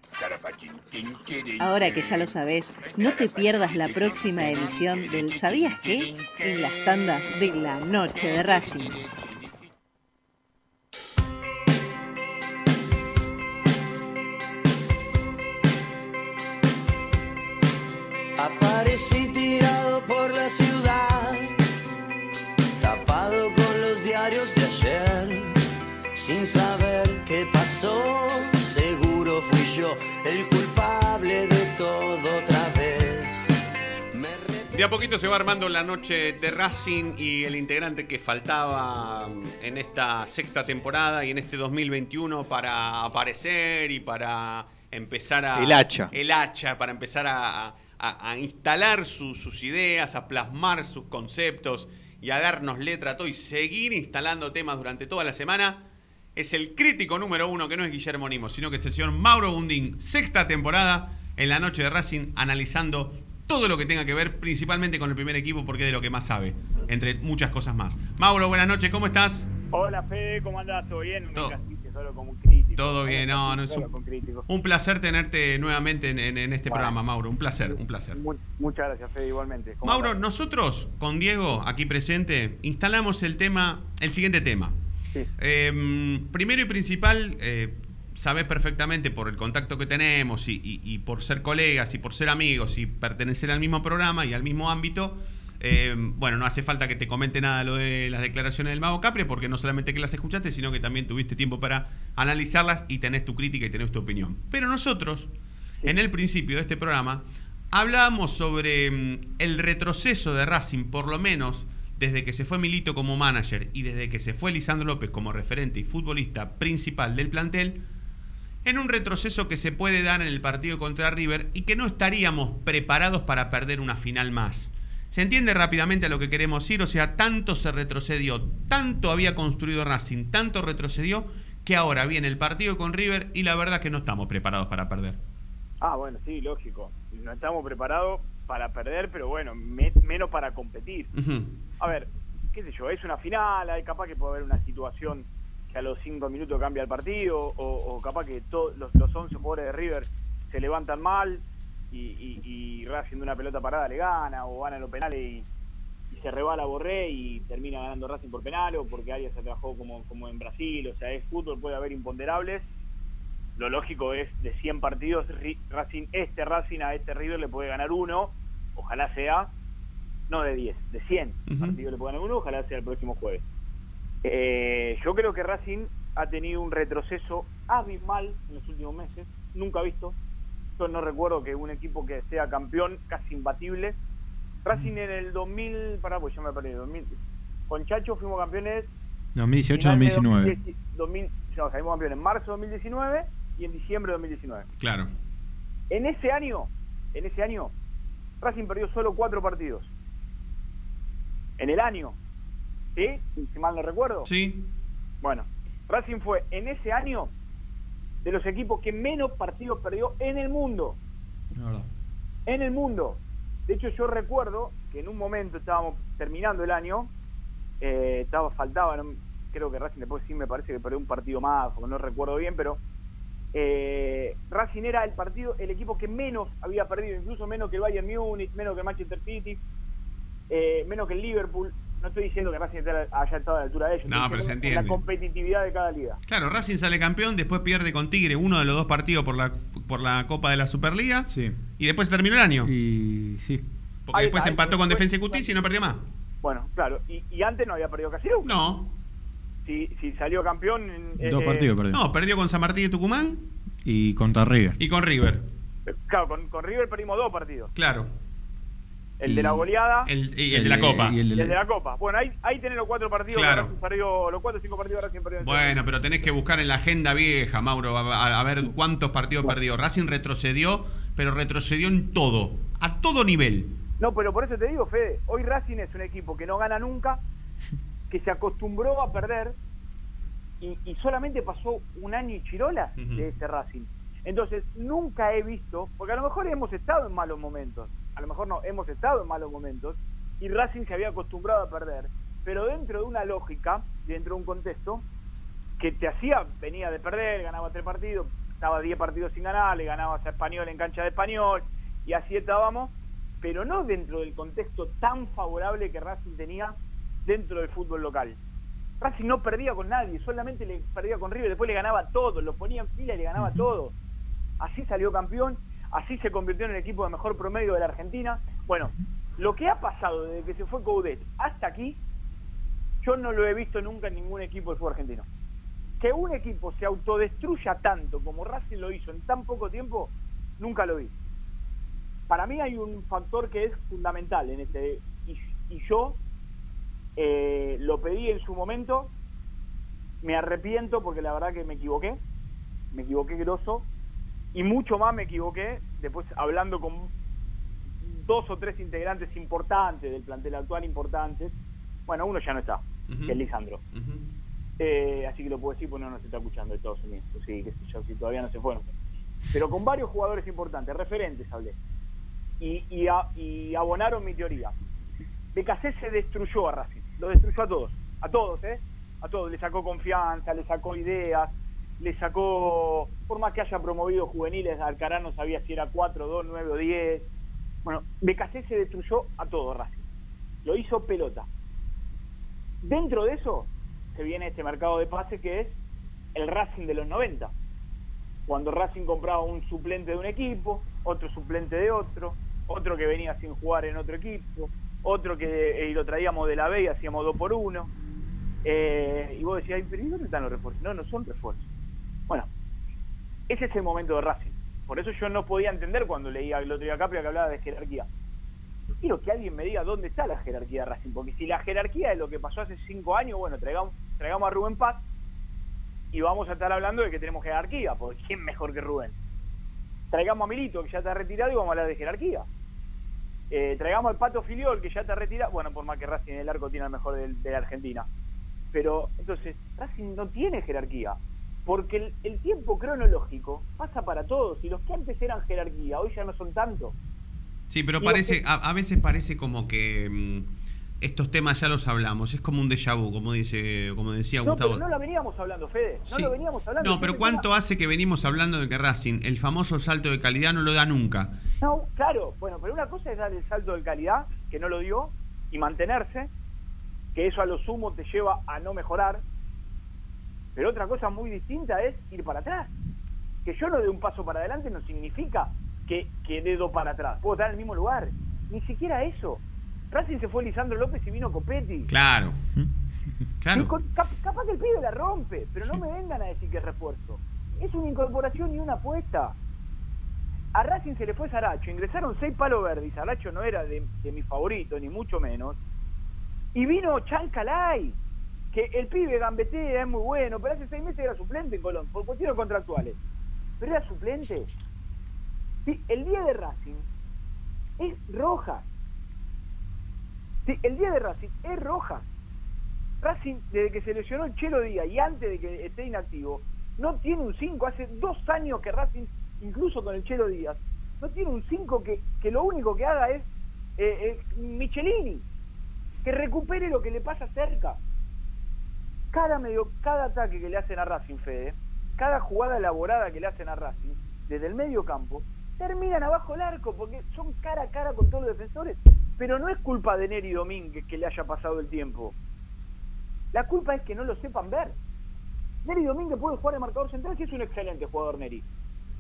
Ahora que ya lo sabés, no te pierdas la próxima emisión del ¿Sabías qué? en las tandas de la noche de Racing.
Aparecí tirado por la ciudad, tapado con los diarios de ayer, sin saber qué pasó. Seguro fui yo el culpable de todo otra vez.
De a poquito se va armando la noche de Racing y el integrante que faltaba en esta sexta temporada y en este 2021 para aparecer y para empezar a...
El hacha.
El hacha, para empezar a, a- a instalar su- sus ideas, a plasmar sus conceptos y a darnos letra a todo y seguir instalando temas durante toda la semana. Es el crítico número uno, que no es Guillermo Nimo, sino que es el señor Mauro Bundín. Sexta temporada en la noche de Racing, analizando todo lo que tenga que ver principalmente con el primer equipo, porque es de lo que más sabe, entre muchas cosas más. Mauro, buenas noches, ¿cómo estás?
Hola Fede, ¿cómo andás? ¿Todo bien?
Todo.
solo como un crítico.
Todo bien, no, no es un, un placer tenerte nuevamente en, en- en este
Bueno.
programa, Mauro. Un placer, un placer.
Mu- Muchas gracias, Fede, igualmente. ¿Cómo
Mauro, nosotros con Diego aquí presente instalamos el tema, el siguiente tema. Eh, primero y principal, eh, sabes perfectamente por el contacto que tenemos y, y- y por ser colegas y por ser amigos y pertenecer al mismo programa y al mismo ámbito. eh, bueno, no hace falta que te comente nada lo de las declaraciones del Mago Capri, porque no solamente que las escuchaste, sino que también tuviste tiempo para analizarlas y tenés tu crítica y tenés tu opinión. Pero nosotros, en el principio de este programa, hablábamos sobre mm, el retroceso de Racing, por lo menos desde que se fue Milito como manager y desde que se fue Lisandro López como referente y futbolista principal del plantel, en un retroceso que se puede dar en el partido contra River y que no estaríamos preparados para perder una final más. ¿Se entiende rápidamente a lo que queremos ir? O sea, tanto se retrocedió, tanto había construido Racing, tanto retrocedió, que ahora viene el partido con River y la verdad que no estamos preparados para perder.
Ah, bueno, sí, lógico. No estamos preparados para perder, pero bueno, me- menos para competir.
Ujú.
A ver, qué sé yo, es una final, hay capaz que puede haber una situación que a los cinco minutos cambia el partido, o, o capaz que los, los 11 jugadores de River se levantan mal y, y, y Racing de una pelota parada le gana, o van a los penales y, se rebala Borré y termina ganando Racing por penal, o porque Arias se trabajó como, en Brasil, o sea, es fútbol, puede haber imponderables. Lo lógico es de 100 partidos, Racing, este Racing a este River le puede ganar uno, ojalá sea, no de 10, de 100 partidos le ganar uno, ojalá sea el próximo jueves. Eh, yo creo que Racing ha tenido un retroceso abismal en los últimos meses, nunca visto. Yo no recuerdo que un equipo que sea campeón casi imbatible. Racing en el 2000, pará, pues ya me perdí, 2000, con Chacho fuimos campeones
2018-2019.
final de 2010, 2000, no, salimos campeones en marzo de 2019 y en diciembre de 2019.
Claro.
En ese año, en ese año, Racing perdió solo cuatro partidos. En el año, ¿sí? Si mal no recuerdo.
Sí.
Bueno, Racing fue en ese año de los equipos que menos partidos perdió en el mundo. En el mundo. De hecho, yo recuerdo que en un momento estábamos terminando el año, eh, estaba faltaba, no- creo que Racing después sí me parece que perdió un partido más, porque no recuerdo bien, pero eh, Racing era el partido, el equipo que menos había perdido, incluso menos que el Bayern Múnich, menos que el Manchester City, eh, menos que el Liverpool. No estoy diciendo que Racing haya estado a la altura de ellos,
No,
estoy
pero se entiende.
la competitividad de cada liga.
Claro, Racing sale campeón, después pierde con Tigre uno de los dos partidos por la, por la Copa de la Superliga. Y después se terminó el año.
Y sí.
Porque
Ahí
después
está,
empató
ahí
con Defensa y Justicia y no perdió más.
Bueno, claro, y, y antes no había perdido casi nunca.
No.
si, si salió campeón.
Dos
eh,
partidos perdió.
No, perdió con San Martín de Tucumán
Y contra River.
y con River.
Claro, con, con River perdimos dos partidos.
Claro.
El
Y-
de la goleada
El, y el de la Copa.
y el
el
de
la Copa. Bueno, ahí, ahí tenés los cuatro partidos.
Claro.
que Racing perdió, los cuatro o cinco partidos Racing perdió. en
Bueno, pero tenés que buscar en la agenda vieja, Mauro, a, a- a ver cuántos partidos perdió. Racing retrocedió, pero retrocedió en todo, a todo nivel.
No, pero por eso te digo, Fede, hoy Racing es un equipo que no gana nunca, que se acostumbró a perder y, y solamente pasó un año y chirola de ese Racing. Entonces, nunca he visto, porque a lo mejor hemos estado en malos momentos, a lo mejor no, hemos estado en malos momentos y Racing se había acostumbrado a perder, pero dentro de una lógica, dentro de un contexto, que te hacía, venía de perder, ganaba tres partidos, estaba 10 partidos sin ganar, le ganabas a Español en cancha de Español, y así estábamos, pero no dentro del contexto tan favorable que Racing tenía dentro del fútbol local. Racing no perdía con nadie, solamente le perdía con River, después le ganaba a todos, lo ponía en fila y le ganaba a todos. Así salió campeón, así se convirtió en el equipo de mejor promedio de la Argentina. Bueno, lo que ha pasado desde que se fue Coudet hasta aquí, yo no lo he visto nunca en ningún equipo del fútbol argentino. Que un equipo se autodestruya tanto como Racing lo hizo en tan poco tiempo, nunca lo vi. Para mí hay un factor que es fundamental en este y, yo eh, lo pedí en su momento, me arrepiento porque la verdad que me equivoqué, me equivoqué grosso y mucho más me equivoqué después hablando con dos o tres integrantes importantes del plantel actual importantes. Bueno, uno ya no está,
Ujú.
que es Lisandro. Eh, así que lo puedo decir porque no nos está escuchando de Estados Unidos. Sí, yo, si todavía no se fueron. Pero con varios jugadores importantes, referentes hablé. Y, y, a- y abonaron mi teoría. BKC se destruyó a Racing. Lo destruyó a todos. A todos, ¿eh? A todos. Le sacó confianza, le sacó ideas, le sacó... Por más que haya promovido juveniles, Alcaraz no sabía si era 4, 2, 9 o 10. Bueno, BKC se destruyó a todo Racing. Lo hizo pelota. Dentro de eso se viene este mercado de pases que es el Racing de los 90. Cuando Racing compraba un suplente de un equipo, otro suplente de otro, otro que venía sin jugar en otro equipo, otro que eh, lo traíamos de la B y hacíamos dos por uno. Eh, y vos decías, "Ay, pero ¿y dónde están los refuerzos? No, no son refuerzos. Bueno, ese es el momento de Racing. Por eso yo no podía entender cuando leía el otro día Capria que hablaba de jerarquía. Yo quiero que alguien me diga dónde está la jerarquía de Racing, porque si la jerarquía es lo que pasó hace cinco años, bueno, traigamos, traigamos a Rubén Paz y vamos a estar hablando de que tenemos jerarquía, porque ¿quién mejor que Rubén? Traigamos a Milito, que ya está retirado, y vamos a hablar de jerarquía. Eh, traigamos al Pato Filiol, que ya está retirado, bueno, por más que Racing en el arco tiene el mejor de, la Argentina. Pero, entonces, Racing no tiene jerarquía, porque el, el tiempo cronológico pasa para todos, y los que antes eran jerarquía, hoy ya no son tanto.
Sí, pero
Y
parece,
que-
a, a veces parece como que mm, estos temas ya los hablamos, es como un déjà vu, como dice, como decía
No,
Gustavo.
pero no lo veníamos hablando, Fede, no
Sí.
lo veníamos hablando.
No, pero ¿cuánto hace que venimos hablando de que Racing, el famoso salto de calidad, no lo da nunca?
No, claro, bueno, pero una cosa es dar el salto de calidad, que no lo dio, y mantenerse, que eso a lo sumo te lleva a no mejorar. Pero otra cosa muy distinta es ir para atrás. Que yo no dé un paso para adelante no significa que, que dé dos para atrás. Puedo estar en el mismo lugar. Ni siquiera eso. Racing se fue Lisandro López y vino Copetti.
Claro. Claro.
con- cap- capaz que el pibe la rompe, pero no me vengan a decir que es refuerzo. Es una incorporación y una apuesta. A Racing se le fue Saracho, ingresaron seis palos verdes Saracho no era de, de mi favorito, ni mucho menos. Y vino Chancalay, que el pibe gambetea, es muy bueno, pero hace seis meses era suplente en Colón, por cuestiones contractuales. Pero era suplente. Sí, el día de Racing es Rojas. Sí, el día de Racing es Rojas. Racing, desde que se lesionó el Chelo Díaz y antes de que esté inactivo, no tiene un 5. Hace dos años que Racing, incluso con el Chelo Díaz, no tiene un 5 que, que lo único que haga es eh, eh, Michelini, que recupere lo que le pasa cerca. Cada, medio, cada ataque que le hacen a Racing, Fede, cada jugada elaborada que le hacen a Racing, desde el medio campo, terminan abajo el arco, porque son cara a cara con todos los defensores. Pero no es culpa de Neri Domínguez que le haya pasado el tiempo. La culpa es que no lo sepan ver. Neri Domínguez puede jugar de marcador central, que es un excelente jugador Neri.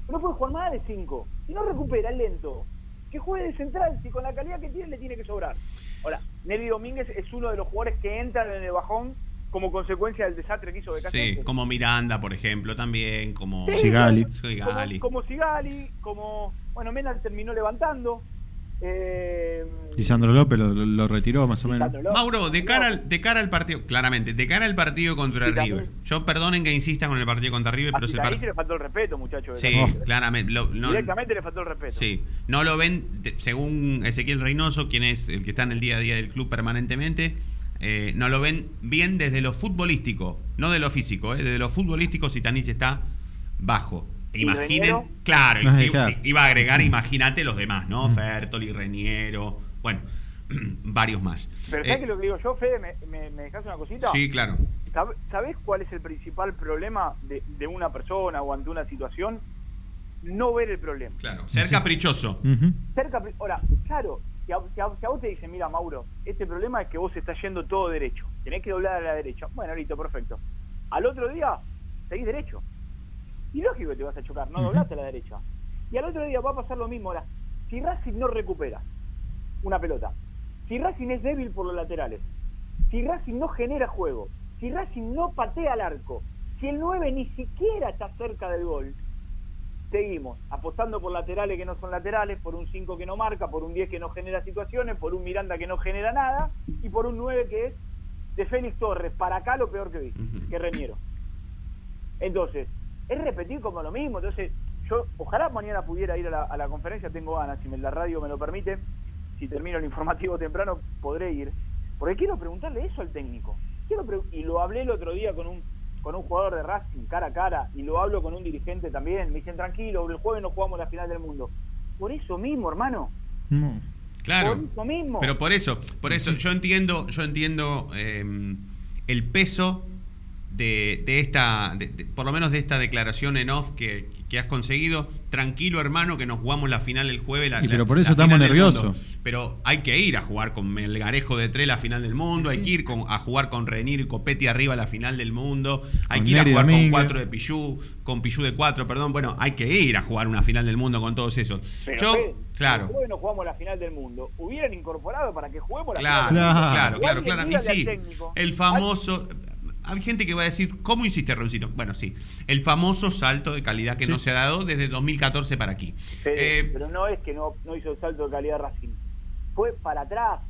No puede jugar más de 5. Si no recupera es lento. Que juegue de central, si con la calidad que tiene le tiene que sobrar. Ahora, Neri Domínguez es uno de los jugadores que entran en el bajón como consecuencia del desastre que hizo de
Sí, como Miranda, por ejemplo, también, como
Sí,
Sigali.
Sigali.
Como, como Sigali, como. Bueno, Mena terminó levantando. Eh,
Lisandro López lo, lo- lo retiró más o menos.
López.
Mauro, de cara, al, de cara al partido, claramente, de cara al partido contra
Sí, también.
River. Yo perdonen que insista con el partido contra River, pero
Sigali
partido.
le faltó el respeto, muchachos.
Sí, claramente. lo- no-
Directamente le faltó el respeto.
Sí, no lo ven, según Ezequiel Reynoso, quien es el que está en el día a día del club permanentemente, eh, no lo ven bien desde lo futbolístico, no de lo físico, eh, desde lo futbolístico Sitanich está bajo.
¿Y
Imaginen, claro, iba a agregar, imagínate los demás, ¿no? Fertoli, Reniero, bueno, varios más.
Pero
Eh,
¿sabes qué lo que digo yo, Fede? ¿Me, me, me dejás una cosita?
sí, claro.
¿Sab- ¿Sabés cuál es el principal problema de, de una persona o ante una situación? No ver el problema.
Claro, ser caprichoso.
Ser capri- Ahora, claro, si a, si a- si a vos te dicen, mira, Mauro, este problema es que vos estás yendo todo derecho. Tenés que doblar a la derecha. Bueno, listo, perfecto. Al otro día, seguís derecho. Y lógico que te vas a chocar, no doblaste a la derecha. Y al otro día va a pasar lo mismo. Ahora, si Racing no recupera una pelota, si Racing es débil por los laterales, si Racing no genera juego, si Racing no patea al arco, si el 9 ni siquiera está cerca del gol, seguimos apostando por laterales que no son laterales, por un 5 que no marca, por un 10 que no genera situaciones, por un Miranda que no genera nada y por un 9 que es de Félix Torres. Para acá lo peor que vi, que Reñero. Entonces, es repetir como lo mismo. Entonces, yo ojalá mañana pudiera ir a la, a la conferencia, tengo ganas, si me, la radio me lo permite, si termino el informativo temprano, podré ir. Porque quiero preguntarle eso al técnico. Quiero y lo hablé el otro día con un con un jugador de Racing cara a cara y lo hablo con un dirigente también. Me dicen, tranquilo, el jueves no jugamos la final del mundo. Por eso mismo, hermano.
Claro.
Por eso mismo.
Pero por eso, por eso yo entiendo, yo entiendo eh, el peso de, de esta, de- de- por lo menos de esta declaración en off que, que has conseguido. Tranquilo, hermano, que nos jugamos la final el jueves. La,
Y pero por eso estamos nerviosos.
Pero hay que ir a jugar con Melgarejo de tres la final del mundo, hay que ir con- a jugar con Renier y Copetti arriba la final del mundo, hay
Con
que ir a jugar con cuatro de Pichu, con Pichu de cuatro, perdón. Bueno, hay que ir a jugar una final del mundo con todos esos.
Pero
Yo, claro.
El jueves no jugamos la final del mundo. Hubieran incorporado para que juguemos la
Claro,
final del mundo.
claro, claro,
Igual
claro. Y sí,
técnico,
el famoso. Hay gente que va a decir, ¿cómo hiciste, Raulcito? Bueno, sí, el famoso salto de calidad que
Sí.
no se ha dado desde 2014 para aquí.
Pero,
Eh,
pero no es que no, no hizo el salto de calidad Racing. Fue para atrás.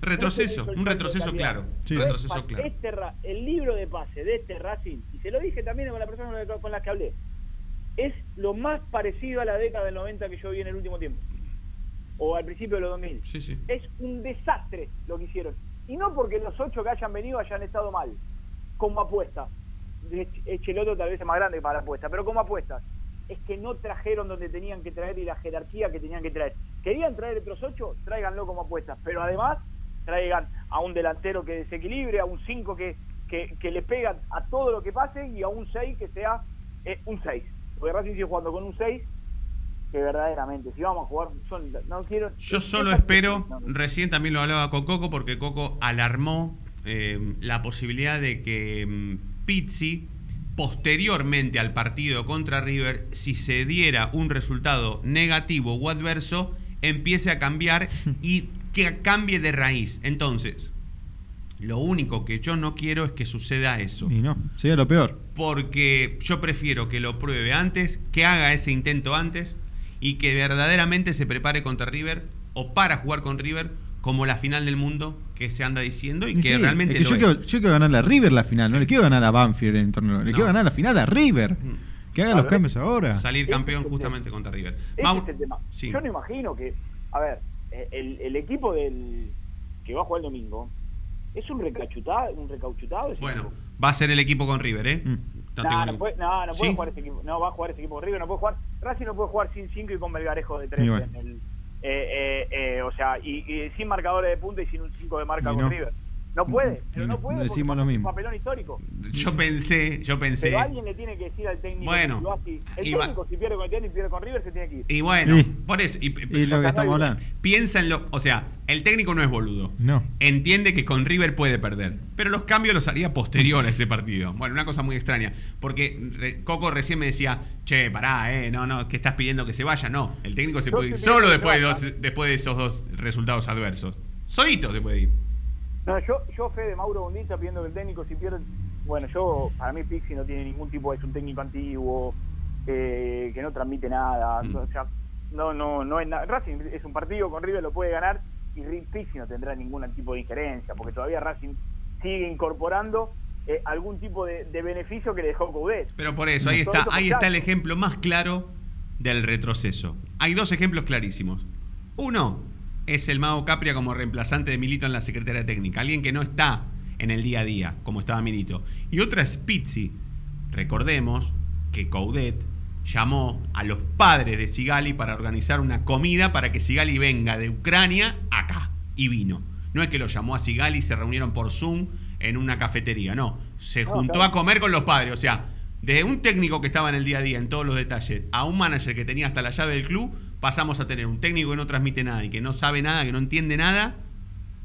Retroceso, un retroceso claro.
Fue
Retroceso claro.
este el libro de pase de este Racing, y se lo dije también con la persona con la- con la que hablé, es lo más parecido a la década del 90 que yo vi en el último tiempo. O al principio de los 2000.
Sí, sí.
Es un desastre lo que hicieron. Y no porque los ocho que hayan venido hayan estado mal, como apuesta. Echeloto tal vez es más grande para la apuesta, pero como apuestas. Es que no trajeron donde tenían que traer y la jerarquía que tenían que traer. Querían traer otros ocho, tráiganlo como apuestas. Pero además, traigan a un delantero que desequilibre, a un cinco que, que, que le pega a todo lo que pase y a un seis que sea eh, un seis. Porque Racing sigue jugando con un seis que verdaderamente, si vamos a jugar, son, no quiero...
Yo solo espero, recién también lo hablaba con Coco, porque Coco alarmó eh, la posibilidad de que mm, Pizzi, posteriormente al partido contra River, si se diera un resultado negativo o adverso, empiece a cambiar y que cambie de raíz. Entonces, lo único que yo no quiero es que suceda eso.
Y no, sería lo peor.
Porque yo prefiero que lo pruebe antes, que haga ese intento antes y que verdaderamente se prepare contra River o para jugar con River como la final del mundo que se anda diciendo y, que
sí,
realmente
es que
lo
yo,
es.
quiero, yo quiero ganar a River la final, no le quiero ganar a Banfield en el torneo, le
No.
quiero ganar la final a River. Que haga los cambios ahora.
Salir campeón justamente contra River.
Ese
Mau-
es el tema.
Sí.
Yo no imagino que, a ver, eh, el, el equipo del que va a jugar el domingo es un recauchutado, un recauchutado.
Bueno, va a ser el equipo con River, ¿eh?
Mm.
No
No, puede, no, no puede
¿Sí?
jugar ese equipo. No va a jugar ese equipo con River, no puede jugar. Racing no puede jugar sin 5 y con Belgarejo de 3.
Y bueno.
En el, o sea, y, y sin marcadores de punta y sin un 5 de marca con. River. No puede, pero no
no,
puede.
decimos lo
un
mismo.
papelón histórico.
Yo pensé, yo pensé.
Pero alguien le tiene que decir al técnico
Bueno,
que lo hace. El técnico, si pierde con el y pierde con River, se tiene que ir.
Y bueno,
Sí.
por eso. Y,
Y lo que estamos hablando.
Piensa en lo. O sea, el técnico no es boludo.
No.
Entiende que con River puede perder. Pero los cambios los haría posterior a ese partido. Bueno, una cosa muy extraña. Porque Coco recién me decía, che, pará, eh, no, no, que estás pidiendo que se vaya. No, el técnico se
Yo
puede ir solo después de, dos, después de esos dos resultados adversos. Solito se puede ir.
No, yo, yo Fede Mauro Bondí está pidiendo que el técnico si pierde. Bueno, yo, para mí Pixi no tiene ningún tipo, es un técnico antiguo, eh, que no transmite nada.
Mm.
O sea, no, no, no es nada. Racing es un partido con River, lo puede ganar y Pixi no tendrá ningún tipo de injerencia, porque todavía Racing sigue incorporando eh, algún tipo de, de beneficio que le dejó Coudet.
Pero por eso, ahí está, ahí está el ejemplo más claro del retroceso. Hay dos ejemplos clarísimos. Uno es el Mago Capria como reemplazante de Milito en la Secretaría Técnica, alguien que no está en el día a día, como estaba Milito. Y otra es Pizzi. Recordemos que Coudet llamó a los padres de Sigali para organizar una comida para que Sigali venga de Ucrania acá. Y vino. No es que lo llamó a Sigali y se reunieron por Zoom en una cafetería, no. Se juntó a comer con los padres. O sea, desde un técnico que estaba en el día a día, en todos los detalles, a un manager que tenía hasta la llave del club, pasamos a tener un técnico que no transmite nada y que no sabe nada, que no entiende nada,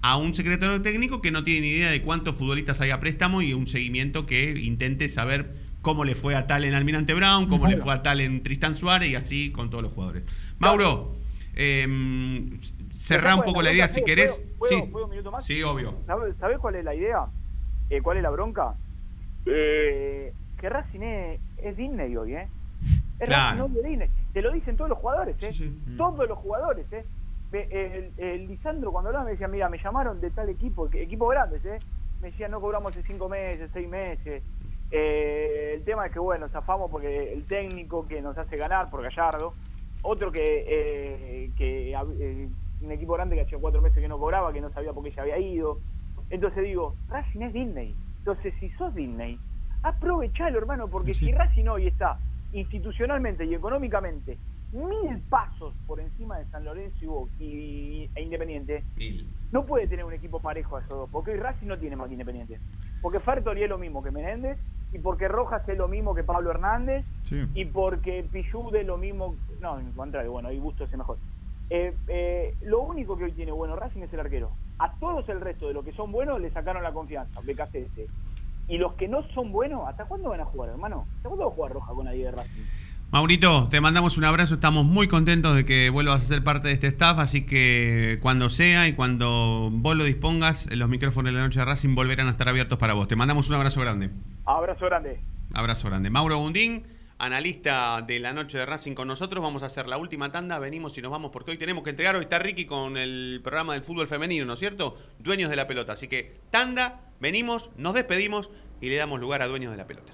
a un secretario técnico que no tiene ni idea de cuántos futbolistas hay a préstamo y un seguimiento que intente saber cómo le fue a tal en Almirante Brown, cómo le fue a tal en Tristan Suárez y así con todos los jugadores. Mauro, eh, cerrá un poco la idea si
¿Puedo-
querés.
¿Puedo,
Sí,
puedo un minuto más?
sí, obvio.
¿Sabes sabés cuál es la idea? Eh, ¿Cuál es la bronca? Eh, que Racing es, es Disney hoy, ¿eh? Es
Claro.
Racing hoy es Disney. Te lo dicen todos los jugadores, ¿eh? Todos los jugadores, ¿eh? El, el Lisandro cuando hablaba me decía, mira, me llamaron de tal equipo, equipo grandes, ¿eh? Me decían, no cobramos hace cinco meses, seis meses. Eh, el tema es que, bueno, zafamos porque el técnico que nos hace ganar por Gallardo, otro que, eh, que eh, un equipo grande que hacía cuatro meses que no cobraba, que no sabía por qué se había ido. Entonces digo, Racing es Disney. Entonces, si sos Disney, aprovechalo, hermano, porque si Racing hoy está institucionalmente y económicamente mil pasos por encima de San Lorenzo y, e Independiente, no puede tener un equipo parejo a esos dos, porque hoy Racing no tiene más que Independiente. Porque Fertoli es lo mismo que Menéndez, y porque Rojas es lo mismo que Pablo Hernández, y porque Pichud es lo mismo, no, en contrario, bueno, ahí Bustos es mejor. Eh, eh, lo único que hoy tiene bueno Racing es el arquero. A todos el resto de los que son buenos le sacaron la confianza, BKCS. Y los que no son buenos, ¿hasta cuándo van a jugar, hermano? ¿Hasta cuándo va a jugar Roja con nadie de Racing?
Maurito, te mandamos un abrazo, estamos muy contentos de que vuelvas a ser parte de este staff, así que cuando sea y cuando vos lo dispongas, los micrófonos de la noche de Racing volverán a estar abiertos para vos. Te mandamos un abrazo grande.
Abrazo grande.
Abrazo grande. Mauro Gundín, analista de la noche de Racing con nosotros. Vamos a hacer la última tanda, venimos y nos vamos porque hoy tenemos que entregar. Hoy está Ricky con el programa del fútbol femenino, ¿no es cierto? Dueños de la pelota. Así que tanda, venimos, nos despedimos y le damos lugar a Dueños de la pelota.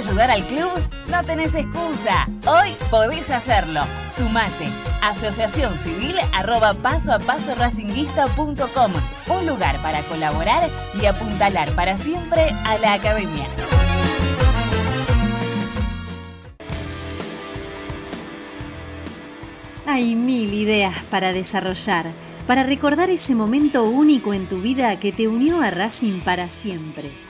Ayudar al club? No tenés excusa. Hoy podés hacerlo. Sumate. Asociación Civil arroba paso a paso racinguista.com. Un lugar para colaborar y apuntalar para siempre a la academia.
Hay mil ideas para desarrollar, para recordar ese momento único en tu vida que te unió a Racing para siempre.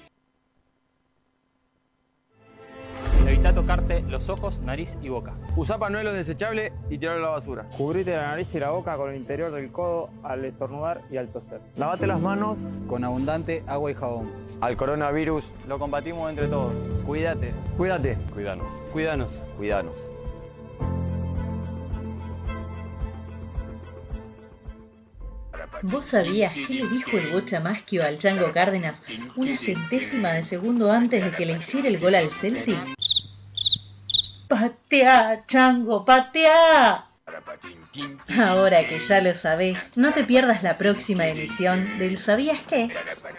Evita tocarte los ojos, nariz y boca.
Usa panuelo desechable y tirarlo a la basura.
Cubrite la nariz y la boca con el interior del codo al estornudar y al toser. Lavate las manos
Con abundante agua y jabón. Al coronavirus lo combatimos entre todos. Cuídate.
Cuídate.
Cuidanos.
Cuídanos.
Cuidanos.
¿Vos sabías qué le dijo el Bocha Maschio al Chango Cárdenas una centésima de segundo antes de que le hiciera el gol al Celtic? ¡Patea, Chango, patea! Ahora que ya lo sabés, no te pierdas la próxima emisión del ¿Sabías qué?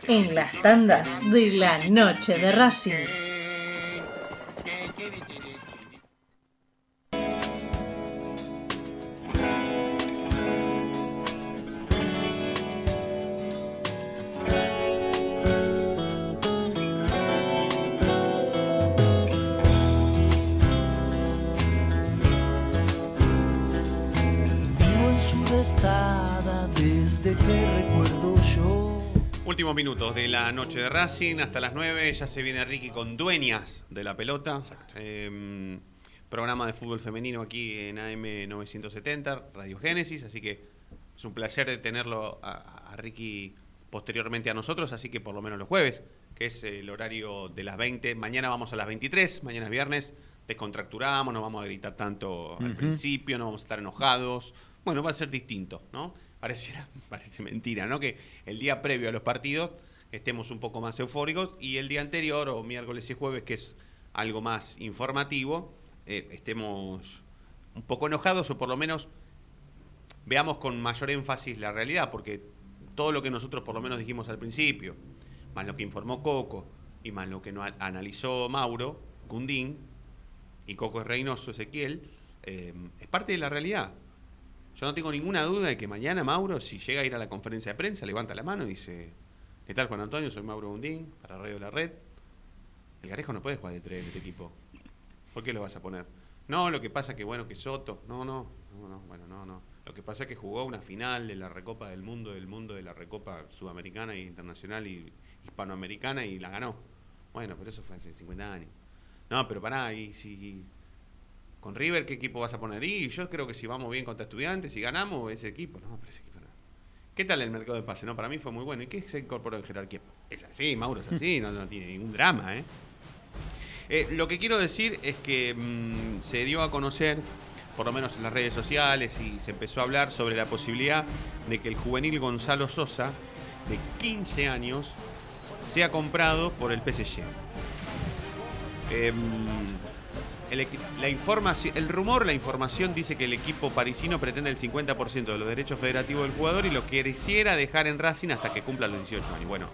En las tandas de la noche de Racing.
Últimos minutos de la noche de Racing, hasta las 9 ya se viene Ricky con Dueñas de la pelota. Eh, programa de fútbol femenino aquí en AM 970, Radio Génesis, así que es un placer de tenerlo a, a Ricky posteriormente a nosotros, así que por lo menos los jueves, que es el horario de las 20. Mañana vamos a las 23, mañana es viernes, descontracturamos, no vamos a gritar tanto al principio, no vamos a estar enojados. Bueno, va a ser distinto, ¿no? Pareciera, parece mentira, ¿no? Que el día previo a los partidos estemos un poco más eufóricos y el día anterior, o miércoles y jueves, que es algo más informativo, eh, estemos un poco enojados o por lo menos veamos con mayor énfasis la realidad, porque todo lo que nosotros por lo menos dijimos al principio, más lo que informó Coco y más lo que no- analizó Mauro, Gundín y Coco Reynoso, Ezequiel, eh, es parte de la realidad. Yo no tengo ninguna duda de que mañana Mauro, si llega a ir a la conferencia de prensa, levanta la mano y dice, ¿qué tal Juan Antonio? Soy Mauro Gundín, para Radio La Red. El Garejo no puede jugar de tres en este equipo. ¿Por qué lo vas a poner? No, lo que pasa que bueno, que Soto. No, no, no, no, bueno, no, no. Lo que pasa es que jugó una final de la Recopa del Mundo, del mundo de la Recopa Sudamericana e Internacional y Hispanoamericana y la ganó. Bueno, pero eso fue hace 50 años. No, pero pará, y si con River, ¿qué equipo vas a poner? Y yo creo que si vamos bien contra estudiantes, si ganamos, ese equipo. No, ese equipo no. ¿Qué tal el mercado de pase? No, para mí fue muy bueno. ¿Y qué se incorporó en jerarquía? Es así, Mauro es así, no, tiene ningún drama, ¿eh? Eh, lo que quiero decir es que mm, se dio a conocer, por lo menos en las redes sociales, y se empezó a hablar sobre la posibilidad de que el juvenil Gonzalo Sosa, de 15 años, sea comprado por el PSG. Em, el, la el rumor, la información dice que el equipo parisino pretende el 50% de los derechos federativos del jugador y lo quisiera dejar en Racing hasta que cumpla los 18 años. Bueno,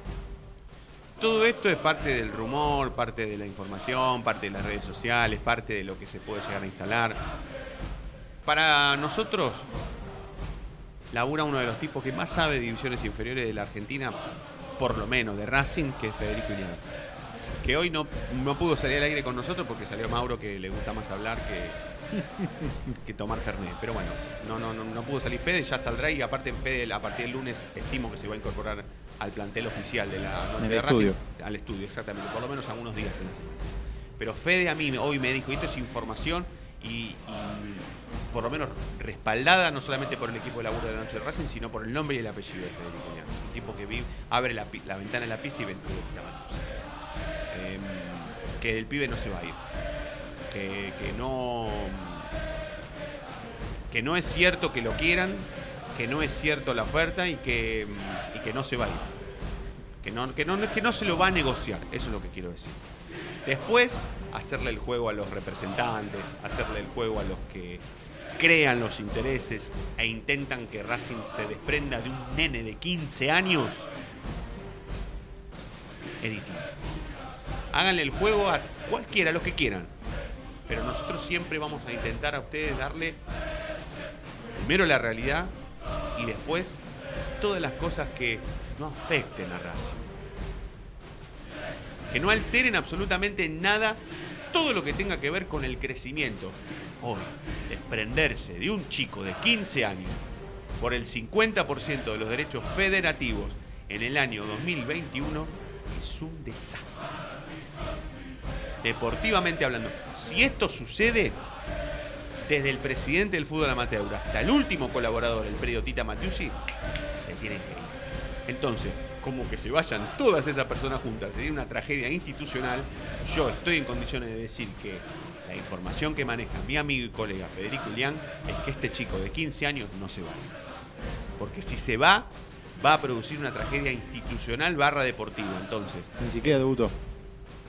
todo esto es parte del rumor, parte de la información, parte de las redes sociales, parte de lo que se puede llegar a instalar. Para nosotros, labura uno de los tipos que más sabe de divisiones inferiores de la Argentina, por lo menos de Racing, que es Federico Ilián. Que hoy no, no pudo salir al aire con nosotros porque salió Mauro, que le gusta más hablar que, que tomar Fernet. Pero bueno, no, no, no, no pudo salir Fede, ya saldrá y aparte Fede a partir del lunes estimo que se va a incorporar al plantel oficial de la noche de
el
Racing.
estudio.
Al estudio, exactamente, por lo menos algunos días en la semana. Pero Fede a mí hoy me dijo, esto es información y, y por lo menos respaldada no solamente por el equipo de laburo de la noche de Racing, sino por el nombre y el apellido de Federico Ilián. Un tipo que vive, abre la, la ventana de la pista y ve el pibe que el pibe no se va a ir. Que, no. Que no es cierto que lo quieran, que no es cierto la oferta y que, no se va a ir. Que no se lo va a negociar, eso es lo que quiero decir. Después, hacerle el juego a los representantes, hacerle el juego a los que crean los intereses e intentan que Racing se desprenda de un nene de 15 años, es distinto. Háganle el juego a cualquiera, los que quieran. Pero nosotros siempre vamos a intentar a ustedes darle primero la realidad y después todas las cosas que no afecten a Racing. Que no alteren absolutamente nada todo lo que tenga que ver con el crecimiento. Hoy, desprenderse de un chico de 15 años por el 50% de los derechos federativos en el año 2021 es un desastre. Deportivamente hablando, si esto sucede, desde el presidente del fútbol amateur hasta el último colaborador, el periodista Matiusi, se tienen que ir. Entonces, como que se vayan todas esas personas juntas, sería una tragedia institucional. Yo estoy en condiciones de decir que la información que maneja mi amigo y colega Federico Ilián es que este chico de 15 años no se va. Porque si se va, va a producir una tragedia institucional barra deportiva. Entonces,
Ni siquiera debutó.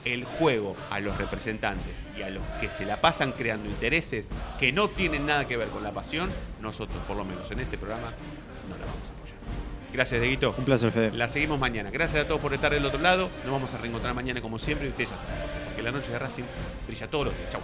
El juego a los representantes y a los que se la pasan creando intereses que no tienen nada que ver con la pasión, nosotros, por lo menos en este programa, no la vamos a apoyar. Gracias, Deguito.
Un placer, Fede.
La seguimos mañana. Gracias a todos por estar del otro lado. Nos vamos a reencontrar mañana como siempre y ustedes ya saben, porque la noche de Racing brilla todos los días. Chau.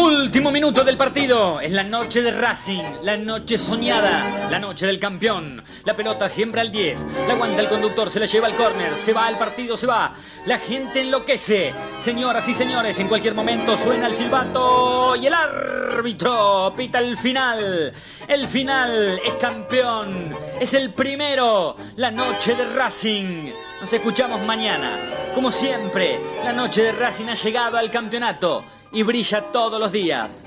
Último minuto del partido. Es la noche de Racing, la noche soñada, la noche del campeón. La pelota siempre al 10. La aguanta el conductor, se la lleva al córner. Se va al partido, se va. La gente enloquece. Señoras y señores, en cualquier momento suena el silbato y el árbitro pita el final. El final es campeón. Es el primero. La noche de Racing. Nos escuchamos mañana. Como siempre, la noche de Racing ha llegado al campeonato y brilla todos los días.